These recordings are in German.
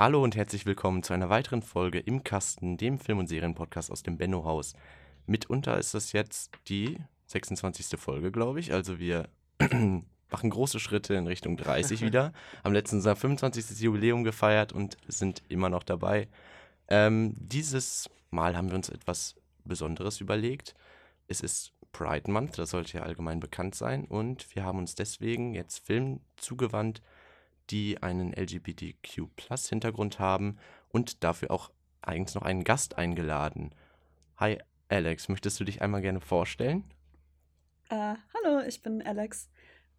Hallo und herzlich willkommen zu einer weiteren Folge im Kasten, dem Film- und Serienpodcast aus dem Benno-Haus. Mitunter ist das jetzt die 26. Folge, glaube ich. Also wir machen große Schritte in Richtung 30 wieder. Haben letztens unser 25. Jubiläum gefeiert und sind immer noch dabei. Ähm, dieses Mal haben wir uns etwas Besonderes überlegt. Es ist Pride Month, das sollte ja allgemein bekannt sein. Und wir haben uns deswegen jetzt Filmen zugewandt, die einen LGBTQ-Plus-Hintergrund haben und dafür auch eigens noch einen Gast eingeladen. Hi Alex, möchtest du dich einmal gerne vorstellen? Äh, hallo, ich bin Alex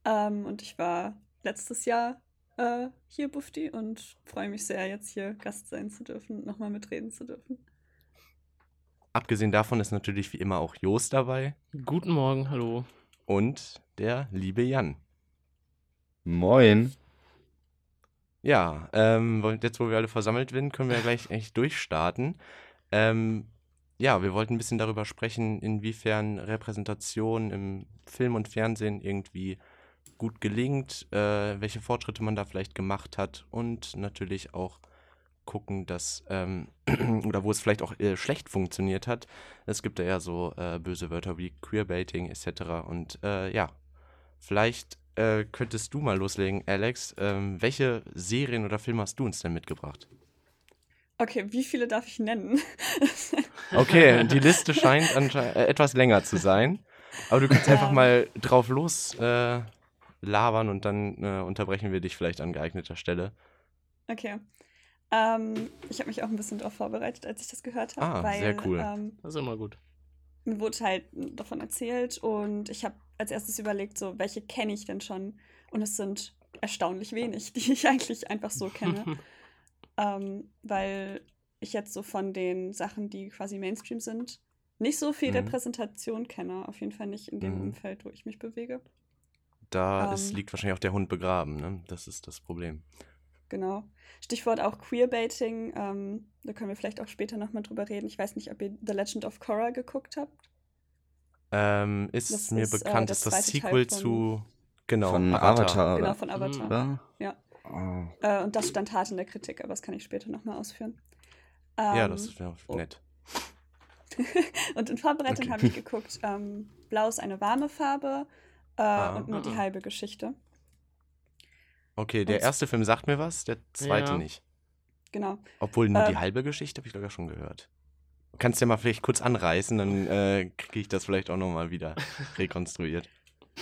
ähm, und ich war letztes Jahr äh, hier Bufti und freue mich sehr, jetzt hier Gast sein zu dürfen und nochmal mitreden zu dürfen. Abgesehen davon ist natürlich wie immer auch Jos dabei. Guten Morgen, hallo. Und der liebe Jan. Moin. Ja, ähm, jetzt wo wir alle versammelt sind, können wir ja gleich echt durchstarten. Ähm, ja, wir wollten ein bisschen darüber sprechen, inwiefern Repräsentation im Film und Fernsehen irgendwie gut gelingt, äh, welche Fortschritte man da vielleicht gemacht hat und natürlich auch gucken, dass, ähm, oder wo es vielleicht auch äh, schlecht funktioniert hat. Es gibt da ja so äh, böse Wörter wie Queerbaiting etc. Und äh, ja, vielleicht äh, könntest du mal loslegen, Alex. Ähm, welche Serien oder Filme hast du uns denn mitgebracht? Okay, wie viele darf ich nennen? okay, die Liste scheint äh, etwas länger zu sein. Aber du kannst einfach ähm. mal drauf los äh, labern und dann unterbrechen wir dich vielleicht an geeigneter Stelle. Okay. Ähm, ich habe mich auch ein bisschen darauf vorbereitet, als ich das gehört habe. Ah, weil, sehr cool. Ähm, das ist immer gut. Mir wurde halt davon erzählt und ich habe als erstes überlegt, so, welche kenne ich denn schon? Und es sind erstaunlich wenig, die ich eigentlich einfach so kenne. ähm, weil ich jetzt so von den Sachen, die quasi Mainstream sind, nicht so viel mhm. Repräsentation kenne. Auf jeden Fall nicht in dem mhm. Umfeld, wo ich mich bewege. Da ähm, ist, liegt wahrscheinlich auch der Hund begraben, ne? Das ist das Problem. Genau. Stichwort auch Queerbaiting. Ähm, da können wir vielleicht auch später nochmal drüber reden. Ich weiß nicht, ob ihr The Legend of Korra geguckt habt. Ähm, ist das mir ist, äh, bekannt, äh, das ist das Sequel zu genau, von Avatar. Avatar genau, von Avatar. Mhm. Ja. Oh. Äh, und das stand hart in der Kritik, aber das kann ich später nochmal ausführen. Ähm, ja, das wäre oh. nett. und in Vorbereitung okay. habe ich geguckt, ähm, Blau ist eine warme Farbe äh, ah, und nur ah, die halbe Geschichte. Okay, der erste Film sagt mir was, der zweite ja. nicht. Genau. Obwohl nur äh, die halbe Geschichte habe ich sogar schon gehört. Kannst du ja mal vielleicht kurz anreißen, dann äh, kriege ich das vielleicht auch nochmal wieder rekonstruiert.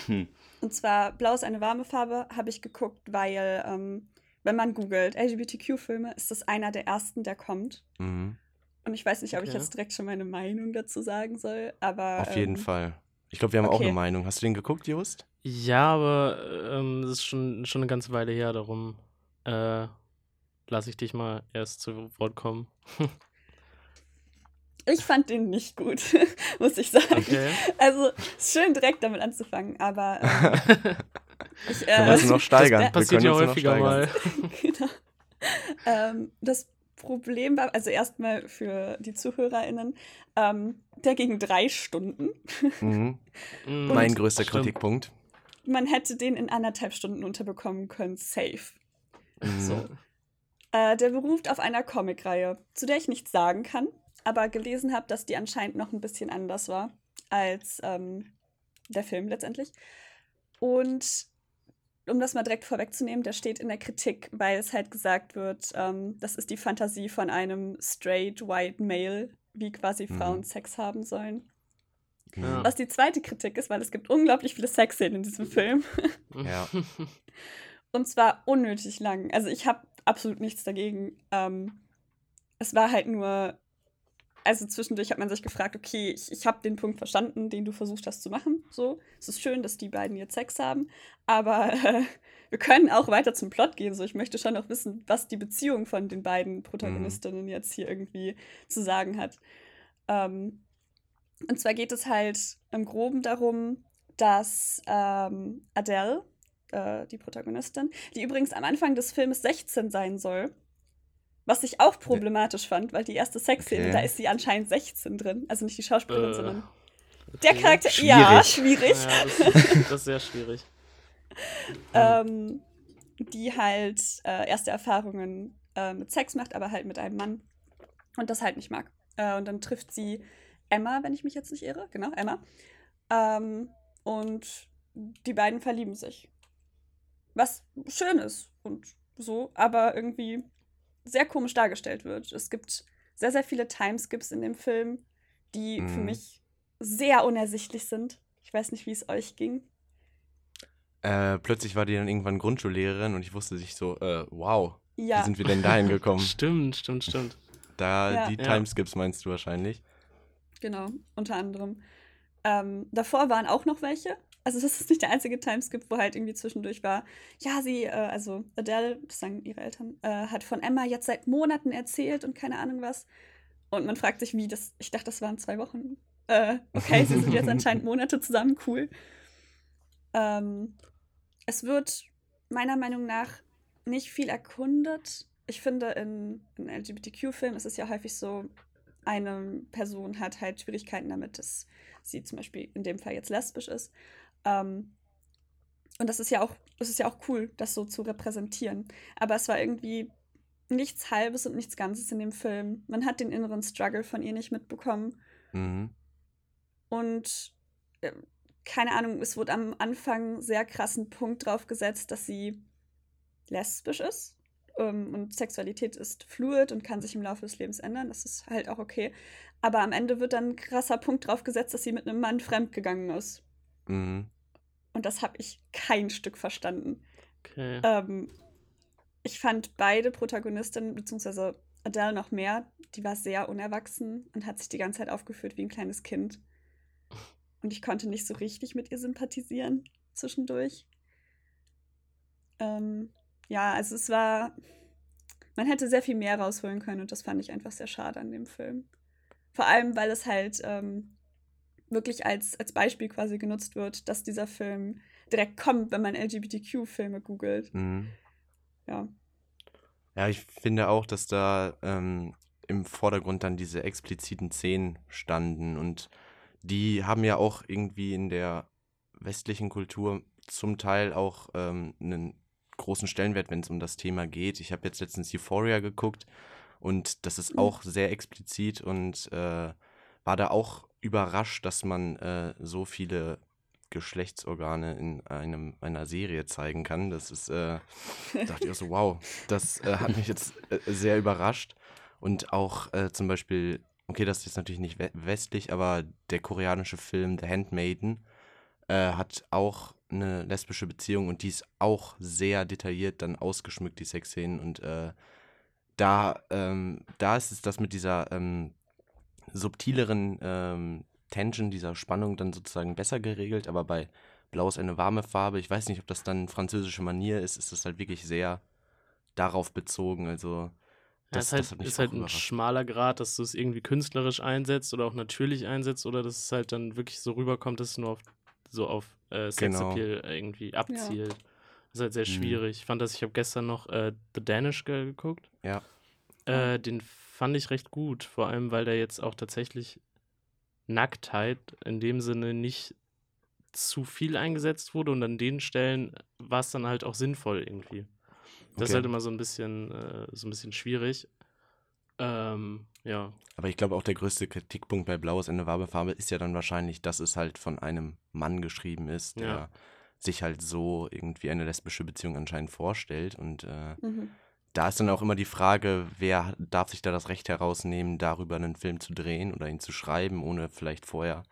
Hm. Und zwar Blau ist eine warme Farbe, habe ich geguckt, weil, ähm, wenn man googelt LGBTQ-Filme, ist das einer der ersten, der kommt. Mhm. Und ich weiß nicht, ob okay. ich jetzt direkt schon meine Meinung dazu sagen soll, aber. Auf jeden ähm, Fall. Ich glaube, wir haben okay. auch eine Meinung. Hast du den geguckt, Just? Ja, aber ähm, das ist schon, schon eine ganze Weile her, darum äh, lasse ich dich mal erst zu Wort kommen. ich fand den nicht gut, muss ich sagen. Okay. Also, schön direkt damit anzufangen, aber ähm, ich, äh, wir müssen noch steigern. Das passiert ja häufiger mal. genau. Ähm, das Problem war, also erstmal für die ZuhörerInnen, ähm, der ging drei Stunden. Mhm. mein größter Stimmt. Kritikpunkt. Man hätte den in anderthalb Stunden unterbekommen können, safe. Mhm. So. Äh, der beruft auf einer Comicreihe, zu der ich nichts sagen kann, aber gelesen habe, dass die anscheinend noch ein bisschen anders war als ähm, der Film letztendlich. Und um das mal direkt vorwegzunehmen, der steht in der Kritik, weil es halt gesagt wird, ähm, das ist die Fantasie von einem straight white male, wie quasi mhm. Frauen Sex haben sollen. Ja. Was die zweite Kritik ist, weil es gibt unglaublich viele Sexszenen in diesem Film. Ja. Und zwar unnötig lang. Also ich habe absolut nichts dagegen. Ähm, es war halt nur also zwischendurch hat man sich gefragt, okay, ich, ich habe den Punkt verstanden, den du versucht hast zu machen. So, es ist schön, dass die beiden jetzt Sex haben, aber äh, wir können auch weiter zum Plot gehen. So, ich möchte schon noch wissen, was die Beziehung von den beiden Protagonistinnen mhm. jetzt hier irgendwie zu sagen hat. Ähm, und zwar geht es halt im Groben darum, dass ähm, Adele, äh, die Protagonistin, die übrigens am Anfang des Films 16 sein soll, was ich auch problematisch fand, weil die erste Sexszene, okay. da ist sie anscheinend 16 drin. Also nicht die Schauspielerin, äh, sondern okay. der Charakter. Schwierig. Ja, schwierig. Ja, das, ist, das, ist, sehr schwierig. ähm, die halt äh, erste Erfahrungen äh, mit Sex macht, aber halt mit einem Mann und das halt nicht mag. Äh, und dann trifft sie Emma, wenn ich mich jetzt nicht irre, genau, Emma. Ähm, und die beiden verlieben sich. Was schön ist und so, aber irgendwie sehr komisch dargestellt wird. Es gibt sehr, sehr viele Timeskips in dem Film, die mhm. für mich sehr unersichtlich sind. Ich weiß nicht, wie es euch ging. Äh, plötzlich war die dann irgendwann Grundschullehrerin und ich wusste sich so, äh, wow, ja. wie sind wir denn dahin gekommen? stimmt, stimmt, stimmt. Da ja. die Timeskips meinst du wahrscheinlich. Genau, unter anderem. Ähm, davor waren auch noch welche. Also das ist nicht der einzige Timeskip, wo halt irgendwie zwischendurch war, ja, sie, äh, also Adele, das sagen ihre Eltern, äh, hat von Emma jetzt seit Monaten erzählt und keine Ahnung was. Und man fragt sich, wie das, ich dachte, das waren zwei Wochen. Äh, okay, sie sind jetzt anscheinend Monate zusammen, cool. Ähm, es wird meiner Meinung nach nicht viel erkundet. Ich finde, in, in LGBTQ-Filmen ist es ja häufig so, eine Person hat halt Schwierigkeiten damit, dass sie zum Beispiel in dem Fall jetzt lesbisch ist. Ähm, und das ist ja auch, das ist ja auch cool, das so zu repräsentieren. Aber es war irgendwie nichts Halbes und nichts Ganzes in dem Film. Man hat den inneren Struggle von ihr nicht mitbekommen. Mhm. Und äh, keine Ahnung, es wurde am Anfang sehr krassen Punkt drauf gesetzt, dass sie lesbisch ist. Ähm, und Sexualität ist fluid und kann sich im Laufe des Lebens ändern. Das ist halt auch okay. Aber am Ende wird dann ein krasser Punkt drauf gesetzt, dass sie mit einem Mann fremdgegangen ist. Mhm. Und das habe ich kein Stück verstanden. Okay. Ähm, ich fand beide Protagonistinnen, beziehungsweise Adele noch mehr, die war sehr unerwachsen und hat sich die ganze Zeit aufgeführt wie ein kleines Kind. Und ich konnte nicht so richtig mit ihr sympathisieren zwischendurch. Ähm, ja, also es war. Man hätte sehr viel mehr rausholen können und das fand ich einfach sehr schade an dem Film. Vor allem, weil es halt ähm, wirklich als, als Beispiel quasi genutzt wird, dass dieser Film direkt kommt, wenn man LGBTQ-Filme googelt. Mhm. Ja. Ja, ich finde auch, dass da ähm, im Vordergrund dann diese expliziten Szenen standen und die haben ja auch irgendwie in der westlichen Kultur zum Teil auch ähm, einen großen Stellenwert, wenn es um das Thema geht. Ich habe jetzt letztens Euphoria geguckt und das ist mhm. auch sehr explizit und äh, war da auch überrascht, dass man äh, so viele Geschlechtsorgane in einem, einer Serie zeigen kann. Das ist, äh, dachte ich auch so, wow, das äh, hat mich jetzt äh, sehr überrascht. Und auch äh, zum Beispiel, okay, das ist jetzt natürlich nicht westlich, aber der koreanische Film The Handmaiden äh, hat auch eine lesbische Beziehung und die ist auch sehr detailliert dann ausgeschmückt, die Sexszenen. Und äh, da, ähm, da ist es das mit dieser ähm, subtileren ähm, Tension, dieser Spannung dann sozusagen besser geregelt, aber bei Blau ist eine warme Farbe. Ich weiß nicht, ob das dann französische Manier ist, ist das halt wirklich sehr darauf bezogen. Also das, ja, ist halt, ist halt ein schmaler Grad, dass du es irgendwie künstlerisch einsetzt oder auch natürlich einsetzt oder dass es halt dann wirklich so rüberkommt, dass es nur auf so auf äh, Sexappeal genau. irgendwie abzielt. Ja. Das ist halt sehr mhm. schwierig. Ich fand das, ich habe gestern noch äh, The Danish Girl geguckt. Ja. Äh, den fand ich recht gut, vor allem weil der jetzt auch tatsächlich Nacktheit in dem Sinne nicht zu viel eingesetzt wurde und an den Stellen war es dann halt auch sinnvoll irgendwie. Das okay. ist halt immer so ein bisschen, äh, so ein bisschen schwierig. Ähm, ja. Aber ich glaube auch der größte Kritikpunkt bei Blaues Ende warme Farbe ist ja dann wahrscheinlich, dass es halt von einem Mann geschrieben ist, der ja. sich halt so irgendwie eine lesbische Beziehung anscheinend vorstellt. Und äh, mhm. Da ist dann auch immer die Frage, wer darf sich da das Recht herausnehmen, darüber einen Film zu drehen oder ihn zu schreiben, ohne vielleicht vorher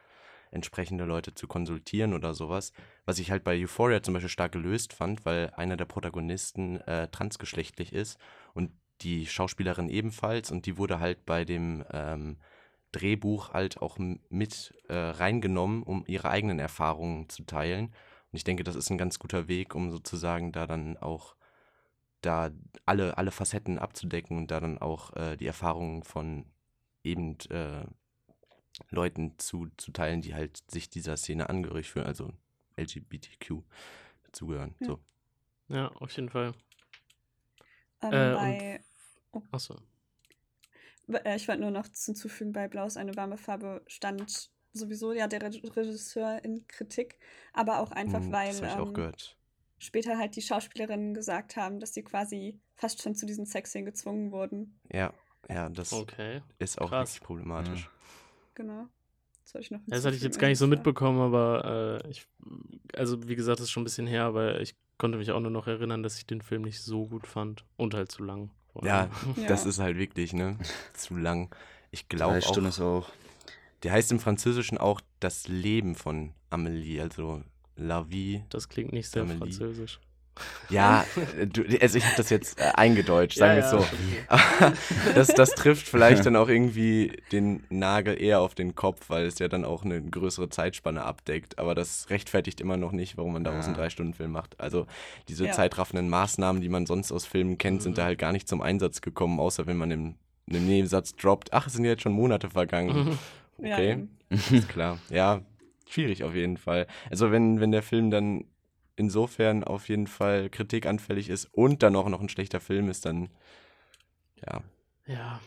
entsprechende Leute zu konsultieren oder sowas. Was ich halt bei Euphoria zum Beispiel stark gelöst fand, weil einer der Protagonisten äh, transgeschlechtlich ist und die Schauspielerin ebenfalls und die wurde halt bei dem ähm, Drehbuch halt auch mit äh, reingenommen, um ihre eigenen Erfahrungen zu teilen. Und ich denke, das ist ein ganz guter Weg, um sozusagen da dann auch da alle, alle Facetten abzudecken und da dann auch äh, die Erfahrungen von eben äh, Leuten zu, zu teilen, die halt sich dieser Szene angehörig fühlen, also LGBTQ dazugehören. Ja. So. ja, auf jeden Fall. Ähm, äh, bei Oh. Achso. Äh, ich wollte nur noch hinzufügen, bei Blau ist eine warme Farbe stand sowieso ja der Regisseur in Kritik, aber auch einfach, hm, weil. Das habe ich ähm, auch gehört. Später halt die Schauspielerinnen gesagt haben, dass sie quasi fast schon zu diesen Sexszenen gezwungen wurden. Ja, ja, das Okay. ist auch krass. wirklich problematisch. Genau. Das, wollte ich noch Das hatte ich jetzt gar nicht so ja. mitbekommen, aber äh, ich, also wie gesagt, das ist schon ein bisschen her, aber ich konnte mich auch nur noch erinnern, dass ich den Film nicht so gut fand und halt zu lang. Ja. Ja. das ist halt wirklich, ne? Zu lang. Ich glaube Stunden auch, ist auch. der heißt im Französischen auch das Leben von Amelie, also La Vie. Das klingt nicht sehr Amelie. französisch. Ja, du, also ich habe das jetzt äh, eingedeutscht, sagen wir es Ja, so. ja, das, das trifft vielleicht dann auch irgendwie den Nagel eher auf den Kopf, weil es ja dann auch eine größere Zeitspanne abdeckt. Aber das rechtfertigt immer noch nicht, warum man daraus einen Ja. Drei-Stunden-Film macht. Also diese Ja. zeitraffenden Maßnahmen, die man sonst aus Filmen kennt, sind Mhm. da halt gar nicht zum Einsatz gekommen, außer wenn man im, in einem Nebensatz droppt, ach, es sind jetzt schon Monate vergangen. Ja, Okay, ist klar. Ja, schwierig auf jeden Fall. Also wenn, wenn der Film dann insofern auf jeden Fall kritikanfällig ist und dann auch noch ein schlechter Film ist, dann ja, ja.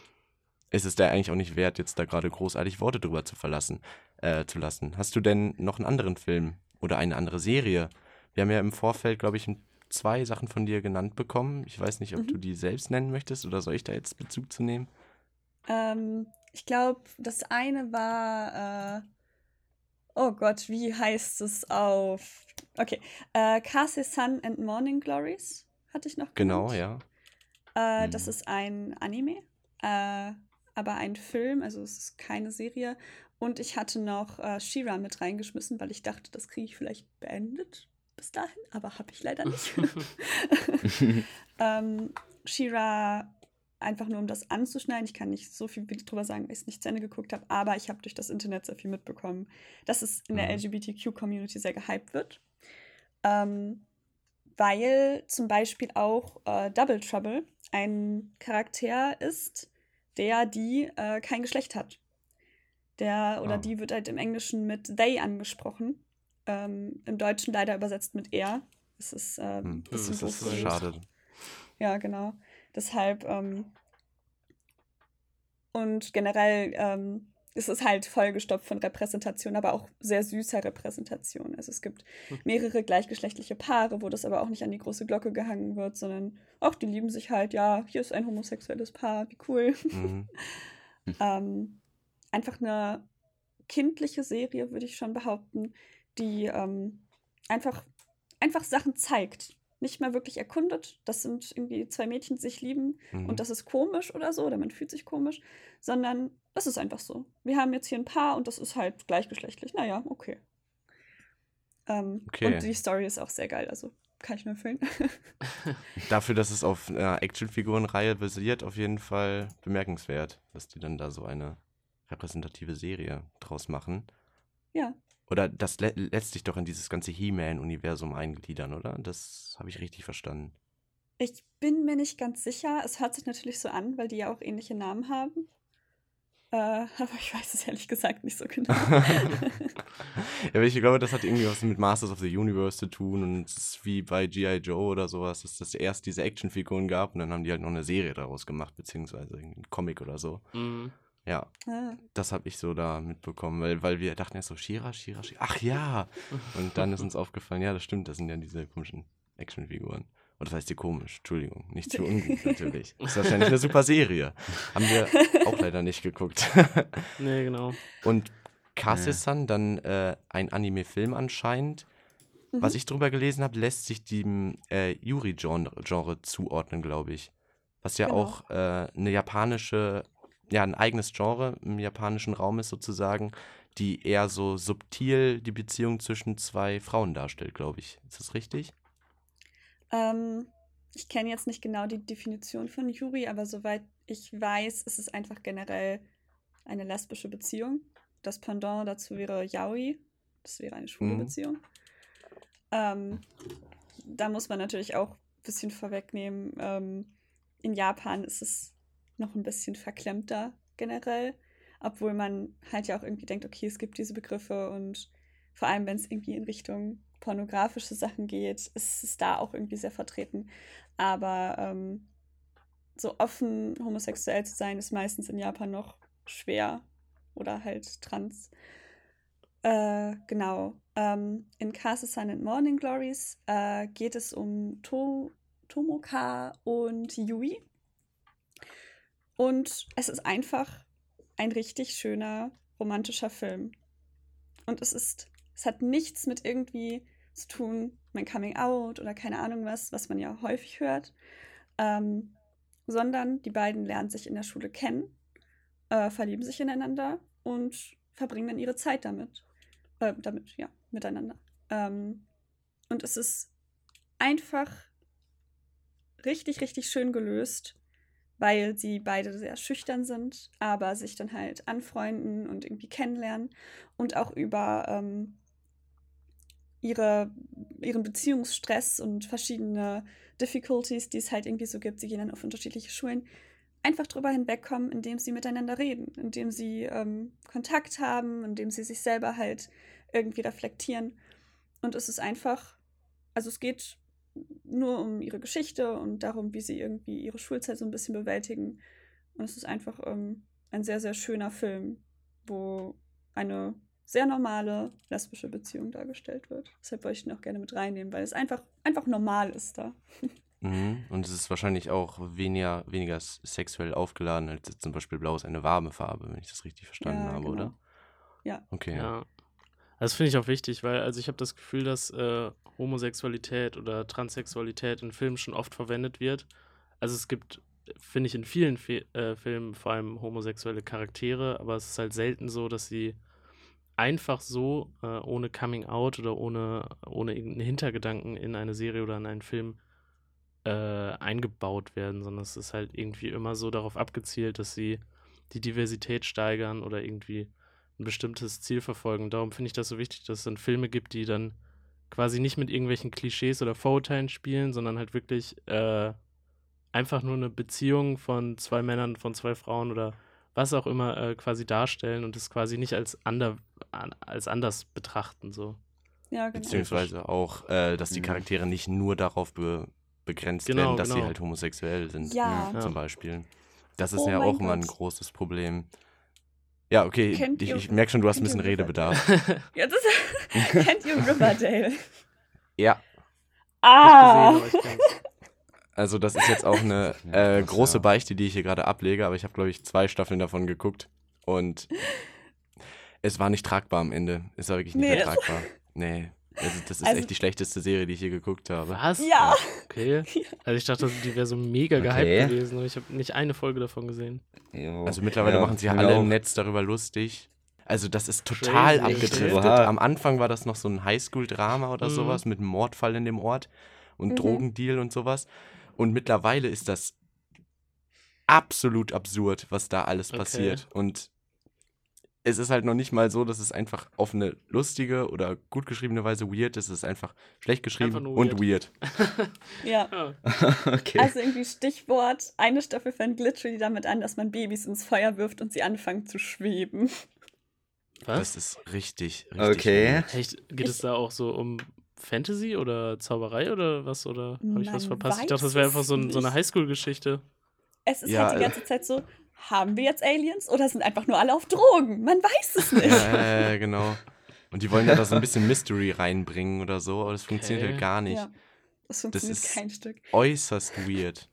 ist es der eigentlich auch nicht wert, jetzt da gerade großartig Worte drüber zu verlassen, äh, zu lassen. Hast du denn noch einen anderen Film oder eine andere Serie? Wir haben ja im Vorfeld, glaube ich, zwei Sachen von dir genannt bekommen. Ich weiß nicht, ob Mhm. du die selbst nennen möchtest oder soll ich da jetzt Bezug zu nehmen? Ähm, ich glaube, das eine war, äh, oh Gott, wie heißt es auf, okay, äh, Cassie Sun and Morning Glories hatte ich noch Genau, genannt. ja. Äh, Das Mhm. ist ein Anime, äh, aber ein Film, also es ist keine Serie. Und ich hatte noch äh, She-Ra mit reingeschmissen, weil ich dachte, das kriege ich vielleicht beendet bis dahin, aber habe ich leider nicht. ähm, She-Ra, einfach nur um das anzuschneiden. Ich kann nicht so viel drüber sagen, weil ich es nicht zu Ende geguckt habe, aber ich habe durch das Internet sehr viel mitbekommen, dass es in der Mhm. LGBTQ-Community sehr gehypt wird. Ähm, weil zum Beispiel auch äh, Double Trouble ein Charakter ist, der die äh, kein Geschlecht hat. Der oder Ah. die wird halt im Englischen mit they angesprochen. Ähm, Im Deutschen leider übersetzt mit er. Das ist äh, ein Hm, bisschen das ist gelöst. schade. Ja, genau. Deshalb, ähm, und generell ähm, ist es halt vollgestopft von Repräsentation, aber auch sehr süßer Repräsentation. Also es gibt Hm. mehrere gleichgeschlechtliche Paare, wo das aber auch nicht an die große Glocke gehangen wird, sondern auch die lieben sich halt, ja, hier ist ein homosexuelles Paar, wie cool. Mhm. ähm, einfach eine kindliche Serie, würde ich schon behaupten, die ähm, einfach, einfach Sachen zeigt. Nicht mal wirklich erkundet, das sind irgendwie zwei Mädchen, die sich lieben Mhm. und das ist komisch oder so, oder man fühlt sich komisch, sondern das ist einfach so. Wir haben jetzt hier ein Paar und das ist halt gleichgeschlechtlich. Naja, okay. Ähm, Okay. Und die Story ist auch sehr geil, also kann ich nur empfehlen. Dafür, dass es auf einer Actionfigurenreihe basiert, auf jeden Fall bemerkenswert, dass die dann da so eine repräsentative Serie draus machen. ja. Oder das lä lässt sich doch in dieses ganze He-Man-Universum eingliedern, oder? Das habe ich richtig verstanden. Ich bin mir nicht ganz sicher. Es hört sich natürlich so an, weil die ja auch ähnliche Namen haben. Äh, aber ich weiß es ehrlich gesagt nicht so genau. ja, aber ich glaube, das hat irgendwie was mit Masters of the Universe zu tun und es ist wie bei G.I. Joe oder sowas, dass es erst diese Actionfiguren gab und dann haben die halt noch eine Serie daraus gemacht, beziehungsweise einen Comic oder so. Mhm. Ja, ah, das habe ich so da mitbekommen, weil, weil wir dachten erst so, Shira, Shira, Shira. Ach ja! Und dann ist uns aufgefallen, ja, das stimmt, das sind ja diese komischen Actionfiguren. Und das heißt die komisch, Entschuldigung, nicht zu ungut natürlich. Ist wahrscheinlich eine super Serie. Haben wir auch leider nicht geguckt. Nee, genau. Und Kase-san, dann äh, ein Anime-Film anscheinend. mhm. Was ich drüber gelesen habe, lässt sich dem äh, Yuri-Genre Genre zuordnen, glaube ich. Was ja Genau. auch äh, eine japanische, ja, ein eigenes Genre im japanischen Raum ist sozusagen, die eher so subtil die Beziehung zwischen zwei Frauen darstellt, glaube ich. Ist das richtig? Ähm, ich kenne jetzt nicht genau die Definition von Yuri, aber soweit ich weiß, ist es einfach generell eine lesbische Beziehung. Das Pendant dazu wäre Yaoi. Das wäre eine schwule Mhm. Beziehung. Ähm, da muss man natürlich auch ein bisschen vorwegnehmen. Ähm, in Japan ist es noch ein bisschen verklemmter generell, obwohl man halt ja auch irgendwie denkt, okay, es gibt diese Begriffe und vor allem, wenn es irgendwie in Richtung pornografische Sachen geht, ist es da auch irgendwie sehr vertreten. Aber ähm, so offen homosexuell zu sein, ist meistens in Japan noch schwer oder halt trans. Äh, genau. Ähm, in Castle Sun and Morning Glories äh, geht es um to Tomoka und Yui. Und es ist einfach ein richtig schöner romantischer Film. Und es ist, es hat nichts mit irgendwie zu tun, mein Coming Out oder keine Ahnung was, was man ja häufig hört, ähm, sondern die beiden lernen sich in der Schule kennen, äh, verlieben sich ineinander und verbringen dann ihre Zeit damit. Äh, damit, ja, miteinander. Ähm, und es ist einfach richtig, richtig schön gelöst, weil sie beide sehr schüchtern sind, aber sich dann halt anfreunden und irgendwie kennenlernen und auch über ähm, ihre, ihren Beziehungsstress und verschiedene Difficulties, die es halt irgendwie so gibt, sie gehen dann auf unterschiedliche Schulen, einfach drüber hinwegkommen, indem sie miteinander reden, indem sie ähm, Kontakt haben, indem sie sich selber halt irgendwie reflektieren. Und es ist einfach, also es geht nur um ihre Geschichte und darum, wie sie irgendwie ihre Schulzeit so ein bisschen bewältigen. Und es ist einfach ähm, ein sehr, sehr schöner Film, wo eine sehr normale lesbische Beziehung dargestellt wird. Deshalb wollte ich ihn auch gerne mit reinnehmen, weil es einfach, einfach normal ist da. Mhm. Und es ist wahrscheinlich auch weniger, weniger sexuell aufgeladen als zum Beispiel Blau ist eine warme Farbe, wenn ich das richtig verstanden Ja, habe, genau. oder? Ja. Okay. Ja. Das finde ich auch wichtig, weil also ich habe das Gefühl, dass äh, Homosexualität oder Transsexualität in Filmen schon oft verwendet wird. Also es gibt, finde ich, in vielen Fe äh, Filmen vor allem homosexuelle Charaktere, aber es ist halt selten so, dass sie einfach so, äh, ohne Coming Out oder ohne, ohne irgendeinen Hintergedanken in eine Serie oder in einen Film äh, eingebaut werden, sondern es ist halt irgendwie immer so darauf abgezielt, dass sie die Diversität steigern oder irgendwie ein bestimmtes Ziel verfolgen. Darum finde ich das so wichtig, dass es dann Filme gibt, die dann quasi nicht mit irgendwelchen Klischees oder Vorurteilen spielen, sondern halt wirklich äh, einfach nur eine Beziehung von zwei Männern, von zwei Frauen oder was auch immer äh, quasi darstellen und es quasi nicht als, ander, an, als anders betrachten. So. Ja, genau. Beziehungsweise auch, äh, dass die Mhm. Charaktere nicht nur darauf be begrenzt Genau, werden, dass sie genau. halt homosexuell sind. Ja. Zum Beispiel. Das ist Oh ja auch immer ein Gott. großes Problem. Ja, okay, Kennt ich, ich merke schon, du hast ein bisschen Redebedarf. Ja, das kennt ihr Riverdale? ja, Ah! Nicht gesehen, aber ich kenn's. also das ist jetzt auch eine äh, große. Beichte, die ich hier gerade ablege, aber ich habe, glaube ich, zwei Staffeln davon geguckt und es war nicht tragbar am Ende. Es war wirklich nicht Nee, mehr tragbar. Nee, also das ist Also- echt die schlechteste Serie, die ich je geguckt habe. Was? Ja! Okay. Also ich dachte, die wäre so mega Okay. gehypt gewesen, aber ich habe nicht eine Folge davon gesehen. Jo. Also mittlerweile Ja, machen sie alle auch. im Netz darüber lustig. Also das ist total Crazy. abgedriftet. Am Anfang war das noch so ein Highschool-Drama oder Mhm. sowas mit einem Mordfall in dem Ort und Mhm. Drogendeal und sowas. Und mittlerweile ist das absolut absurd, was da alles Okay. passiert. Und es ist halt noch nicht mal so, dass es einfach auf eine lustige oder gut geschriebene Weise weird ist. Es ist einfach schlecht geschrieben Einfach nur und weird. Ja. Okay. Also irgendwie Stichwort, eine Staffel fängt literally damit an, dass man Babys ins Feuer wirft und sie anfangen zu schweben. Was? Das ist richtig, richtig Okay. weird. Echt, geht es da auch so um Fantasy oder Zauberei oder was? Oder habe ich was verpasst? Ich dachte, das wäre einfach so, ein, so eine. Highschool-Geschichte. Es ist Ja, halt die äh. ganze Zeit so, haben wir jetzt Aliens oder sind einfach nur alle auf Drogen? Man weiß es nicht. Ja, ja, genau. Und die wollen ja da so ein bisschen Mystery reinbringen oder so, aber das funktioniert Okay. halt gar nicht. Ja. Das funktioniert ist- kein Stück. Äußerst weird.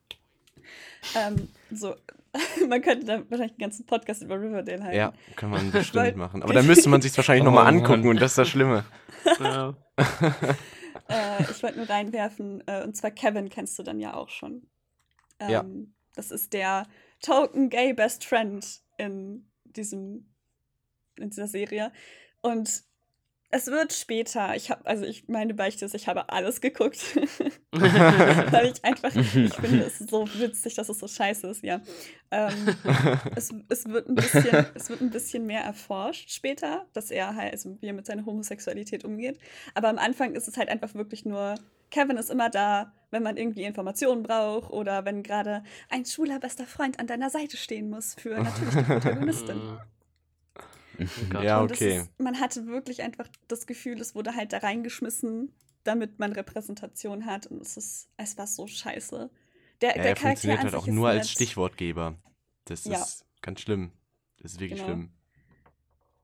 Ähm, so, man könnte da wahrscheinlich einen ganzen Podcast über Riverdale halten. Ja, kann man bestimmt Weil- machen. Aber dann müsste man sich wahrscheinlich Oh nochmal Mann. angucken und das ist das Schlimme. Ja. Äh, ich wollte nur reinwerfen, äh, und zwar Kevin kennst du dann ja auch schon. Ähm, Ja. Das ist der Token Gay Best Friend in diesem, in dieser Serie. Und es wird später, ich habe, also ich meine Beichte ist, ich habe alles geguckt. Weil ich einfach, ich finde es so witzig, dass es so scheiße ist, ja. Ähm, es, es, wird ein bisschen, es wird ein bisschen mehr erforscht später, dass er halt, also wie er mit seiner Homosexualität umgeht. Aber am Anfang ist es halt einfach wirklich nur, Kevin ist immer da, wenn man irgendwie Informationen braucht oder wenn gerade ein schwuler bester Freund an deiner Seite stehen muss für natürlich die Protagonistin. Oh. Ja, okay. ist, man hatte wirklich einfach das Gefühl, es wurde halt da reingeschmissen, damit man Repräsentation hat. Und es ist, es war so scheiße. Der, Ja, der er Charakter funktioniert halt auch nur als nett. Stichwortgeber. Das Ja. ist ganz schlimm. Das ist wirklich Genau. schlimm.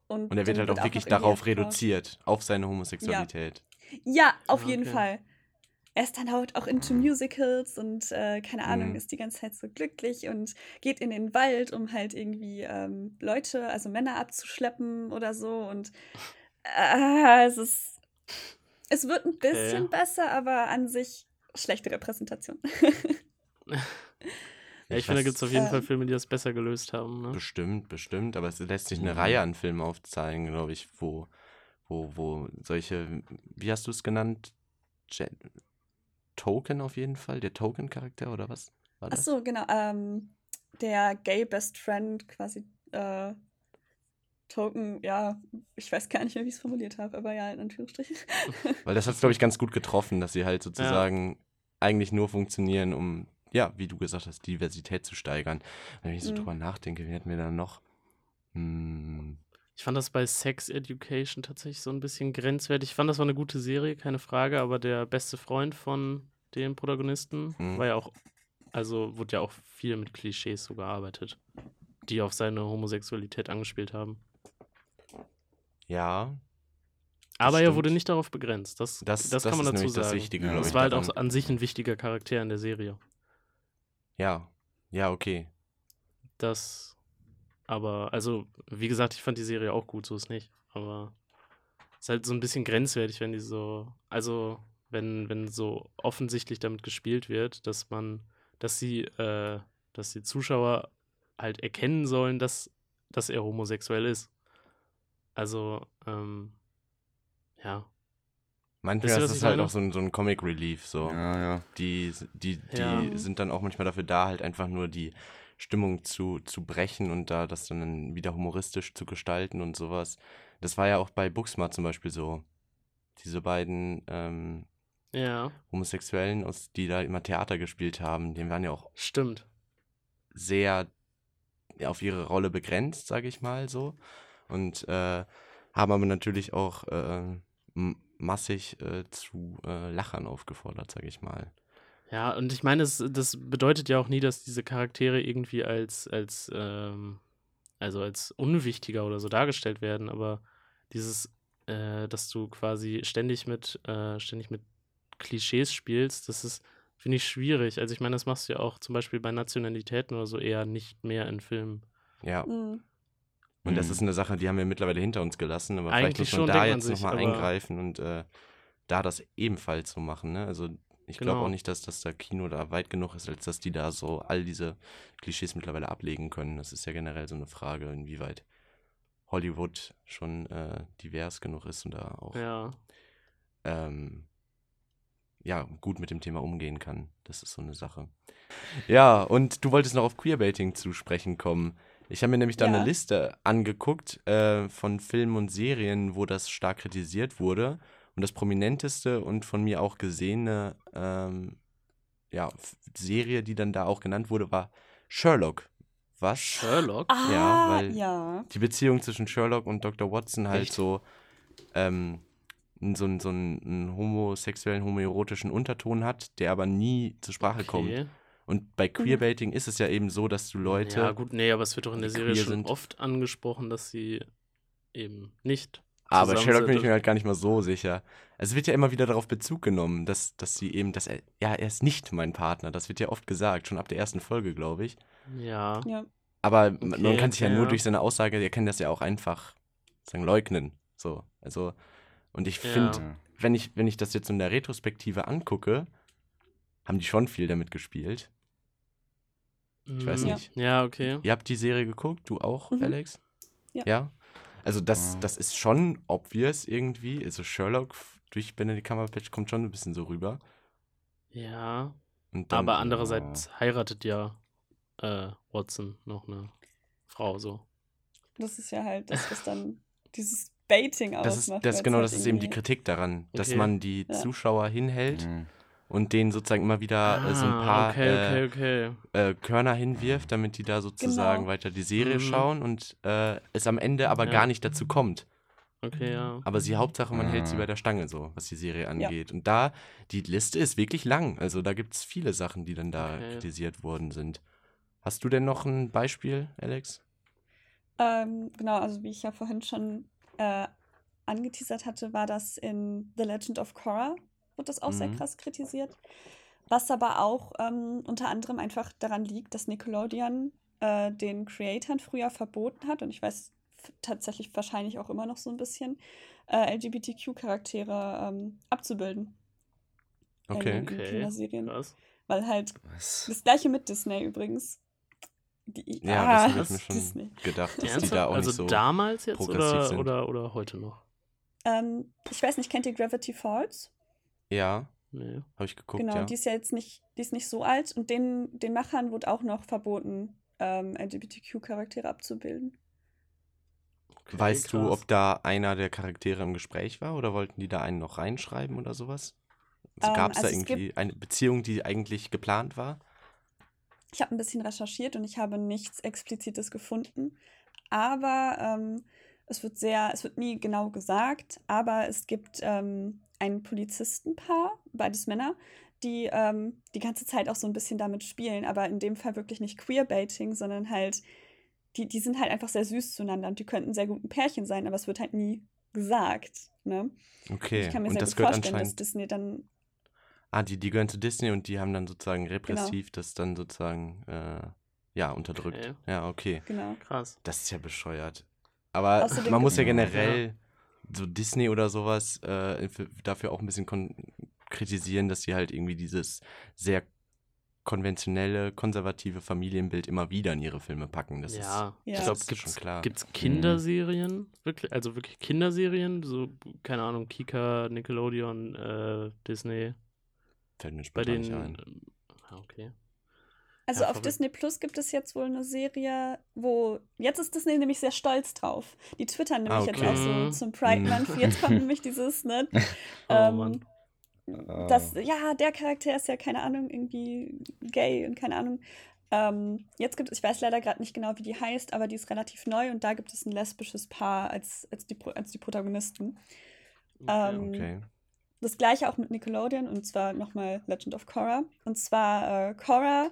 Und, Und er wird halt auch wirklich irgendwie darauf reduziert, auf seine Homosexualität. Ja, auf Ah, jeden okay. Fall. Er ist dann halt auch into Musicals und äh, keine Ahnung, Mhm. ist die ganze Zeit so glücklich und geht in den Wald, um halt irgendwie ähm, Leute, also Männer abzuschleppen oder so. Und äh, es ist. Es wird ein bisschen besser, aber an sich schlechte Repräsentation. Ja, ich finde, da gibt es auf jeden äh, Fall Filme, die das besser gelöst haben. Ne? Bestimmt, bestimmt, aber es lässt sich eine Mhm. Reihe an Filmen aufzeigen, glaube ich, wo, wo, wo solche, wie hast du es genannt? Gen Token auf jeden Fall, der Token-Charakter oder was war Ach das? so, genau. Ähm, der Gay Best Friend quasi äh, Token, ja, ich weiß gar nicht mehr, wie ich es formuliert habe, aber ja, in Anführungsstrichen. Weil das hat es, glaube ich, ganz gut getroffen, dass sie halt sozusagen eigentlich nur funktionieren, um, ja, wie du gesagt hast, Diversität zu steigern. Wenn ich so Mhm. drüber nachdenke, wie hätten wir da noch? Hm, Ich fand das bei Sex Education tatsächlich so ein bisschen grenzwertig. Ich fand, das war eine gute Serie, keine Frage, aber der beste Freund von dem Protagonisten Mhm. war ja auch, also wurde ja auch viel mit Klischees so gearbeitet, die auf seine Homosexualität angespielt haben. ja, Aber er stimmt. wurde nicht darauf begrenzt. Das, Das- das, das kann man ist dazu nämlich das sagen. Wichtige, glaub das war halt auch an sich ein wichtiger Charakter in der Serie. ja, ja, okay. Das, aber, also, wie gesagt, ich fand die Serie auch gut, so ist nicht. Aber es ist halt so ein bisschen grenzwertig, wenn die so, also, wenn, wenn so offensichtlich damit gespielt wird, dass man, dass sie, äh, dass die Zuschauer halt erkennen sollen, dass, dass er homosexuell ist. Also, ähm, ja. Manchmal ist es halt meine? auch so ein, so ein Comic Relief, so. Ja, ja. Die, die, die Ja. sind dann auch manchmal dafür da, halt einfach nur die Stimmung zu, zu brechen und da das dann wieder humoristisch zu gestalten und sowas. Das war ja auch bei Booksmart zum Beispiel so. Diese beiden ähm, Ja, Homosexuellen, aus, die da immer Theater gespielt haben, die waren ja auch stimmt. sehr ja, auf ihre Rolle begrenzt, sage ich mal so. Und äh, haben aber natürlich auch äh, massig äh, zu äh, Lachern aufgefordert, sage ich mal. Ja, und ich meine, das, das bedeutet ja auch nie, dass diese Charaktere irgendwie als, als, ähm, also als unwichtiger oder so dargestellt werden, aber dieses, äh, dass du quasi ständig mit, äh, ständig mit Klischees spielst, das ist, finde ich, schwierig. Also ich meine, das machst du ja auch zum Beispiel bei Nationalitäten oder so eher nicht mehr in Filmen. Ja. Mhm. Und das Mhm. ist eine Sache, die haben wir mittlerweile hinter uns gelassen, aber vielleicht Eigentlich muss man schon, da jetzt nochmal eingreifen und äh, da das ebenfalls so machen. Ne? Also ich glaube Genau. auch nicht, dass das da Kino da weit genug ist, als dass die da so all diese Klischees mittlerweile ablegen können. Das ist ja generell so eine Frage, inwieweit Hollywood schon äh, divers genug ist und da auch Ja. ähm, ja, gut mit dem Thema umgehen kann. Das ist so eine Sache. Ja, und du wolltest noch auf Queerbaiting zu sprechen kommen. Ich habe mir nämlich da Ja. eine Liste angeguckt äh, von Filmen und Serien, wo das stark kritisiert wurde. Und das prominenteste und von mir auch gesehene ähm, ja, Serie, die dann da auch genannt wurde, war Sherlock. Was? Sherlock? Ah, Ja, weil- ja. die Beziehung zwischen Sherlock und Dr. Watson halt Echt? so, ähm, so, n- so einen, einen homosexuellen, homoerotischen Unterton hat, der aber nie zur Sprache kommt. Okay. Und bei Queerbaiting ist es ja eben so, dass du Leute. Ja, gut, nee, aber es wird doch in der Serie schon sind. oft angesprochen, dass sie eben nicht. aber Sherlock bin ich mir halt gar nicht mal so sicher. Es wird ja immer wieder darauf Bezug genommen, dass, dass sie eben, dass er, ja, er ist nicht mein Partner. Das wird ja oft gesagt, schon ab der ersten Folge, glaube ich. Ja. ja. Aber m- man Okay, kann sich ja okay, nur ja. durch seine Aussage, er kann das ja auch einfach sagen, leugnen. So, also, und ich Ja. finde, Ja. wenn ich, wenn ich das jetzt in der Retrospektive angucke, haben die schon viel damit gespielt. Ich weiß Mm, nicht. Ja, okay. Ihr habt die Serie geguckt, du auch, Mhm. Alex? Ja. Also das, Ja. das ist schon obvious irgendwie. Also Sherlock durch Benedict Cumberbatch kommt schon ein bisschen so rüber. Ja. Und dann, aber andererseits heiratet ja äh, Watson noch eine Frau so. Das ist ja halt das, was dann dieses Baiting das ist, das, genau, halt das ist eben die Kritik daran, dass Okay. man die Ja. Zuschauer hinhält Mhm. Und denen sozusagen immer wieder äh, so ein Ah, paar Okay, okay, okay. Äh, äh, Körner hinwirft, damit die da sozusagen Genau. weiter die Serie Mhm. schauen und äh, es am Ende aber Ja. gar nicht dazu kommt. Okay, ja. Aber sie Hauptsache, man hält sie Ah. bei der Stange so, was die Serie angeht. Und da, die Liste ist wirklich lang. Also da gibt es viele Sachen, die dann da Okay. kritisiert worden sind. Hast du denn noch ein Beispiel, Alex? Ähm, genau, also wie ich ja vorhin schon äh, angeteasert hatte, war das in The Legend of Korra, wird das auch sehr Mhm. krass kritisiert. Was aber auch ähm, unter anderem einfach daran liegt, dass Nickelodeon äh, den Creatoren früher verboten hat, und ich weiß tatsächlich wahrscheinlich auch immer noch so ein bisschen, äh, LGBTQ-Charaktere ähm, abzubilden. Okay. In, in Okay. Kinderserien. Was? Weil halt Was? das gleiche mit Disney übrigens. Die, Ja, ah, das habe ich mir schon Disney. gedacht, dass die Ernsthaft? da auch also nicht so. damals jetzt progressiv oder, sind. oder, oder heute noch? Ähm, ich weiß nicht, kennt ihr Gravity Falls? Ja, Nee. habe ich geguckt, genau, ja. die ist ja jetzt nicht, die ist nicht so alt und den, den Machern wurde auch noch verboten, ähm, LGBTQ-Charaktere abzubilden. Okay, Weißt du, krass. ob da einer der Charaktere im Gespräch war oder wollten die da einen noch reinschreiben oder sowas? Also Ähm, Gab es da also es irgendwie eine Beziehung, die eigentlich geplant war? Ich habe ein bisschen recherchiert und ich habe nichts Explizites gefunden. Aber ähm, es wird sehr, es wird nie genau gesagt, aber es gibt ähm, ein Polizistenpaar, beides Männer, die ähm, die ganze Zeit auch so ein bisschen damit spielen, aber in dem Fall wirklich nicht Queerbaiting, sondern halt, die, die sind halt einfach sehr süß zueinander und die könnten sehr gut ein Pärchen sein, aber es wird halt nie gesagt. Ne? Okay, Ich kann mir und sehr das gut gehört vorstellen, dass anscheinend. Disney dann Ah, die, die gehören zu Disney und die haben dann Genau. sozusagen repressiv das dann sozusagen, äh, ja, unterdrückt. Okay. Ja, okay. Genau. Krass. Das ist ja bescheuert. Aber Außerdem man muss ja generell so Disney oder sowas äh, für- dafür auch ein bisschen kon kritisieren, dass sie halt irgendwie dieses sehr konventionelle, konservative Familienbild immer wieder in ihre Filme packen. Das ja, ist, Ja. ich das glaube, ist gibt's, schon klar. gibt's Kinderserien? Wirklich, also wirklich Kinderserien? So, keine Ahnung, Kika, Nickelodeon, äh, Disney. Fällt mir Bei spontan den. nicht ein. Ah, okay. Also Ja, auf verrückt. Disney Plus gibt es jetzt wohl eine Serie, wo jetzt ist Disney nämlich sehr stolz drauf. Die twittern nämlich Ah, jetzt okay. auch so Mhm. zum Pride Mhm. Month. Jetzt kommt nämlich dieses, ne? Oh, ähm, Mann. das, ja, der Charakter ist ja keine Ahnung irgendwie gay und keine Ahnung. Ähm, jetzt gibt es, ich weiß leider gerade nicht genau, wie die heißt, aber die ist relativ neu und da gibt es ein lesbisches Paar als, als, die, als die Protagonisten. Ähm, Okay. Das gleiche auch mit Nickelodeon und zwar nochmal Legend of Korra. Und zwar äh, Korra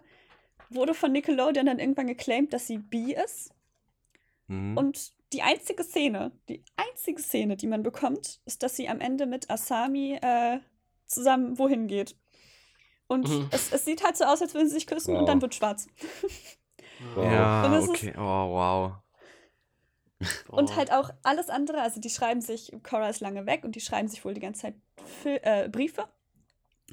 wurde von Nickelodeon dann irgendwann geclaimed, dass sie bi ist. Mhm. Und die einzige Szene, die einzige Szene, die man bekommt, ist, dass sie am Ende mit Asami äh, zusammen wohin geht. Und Mhm. es, es sieht halt so aus, als würden sie sich küssen und Wow. dann wird schwarz. Wow. ja, Und okay. Oh, wow. Und halt auch alles andere, also die schreiben sich, Cora ist lange weg und die schreiben sich wohl die ganze Zeit Fil äh, Briefe.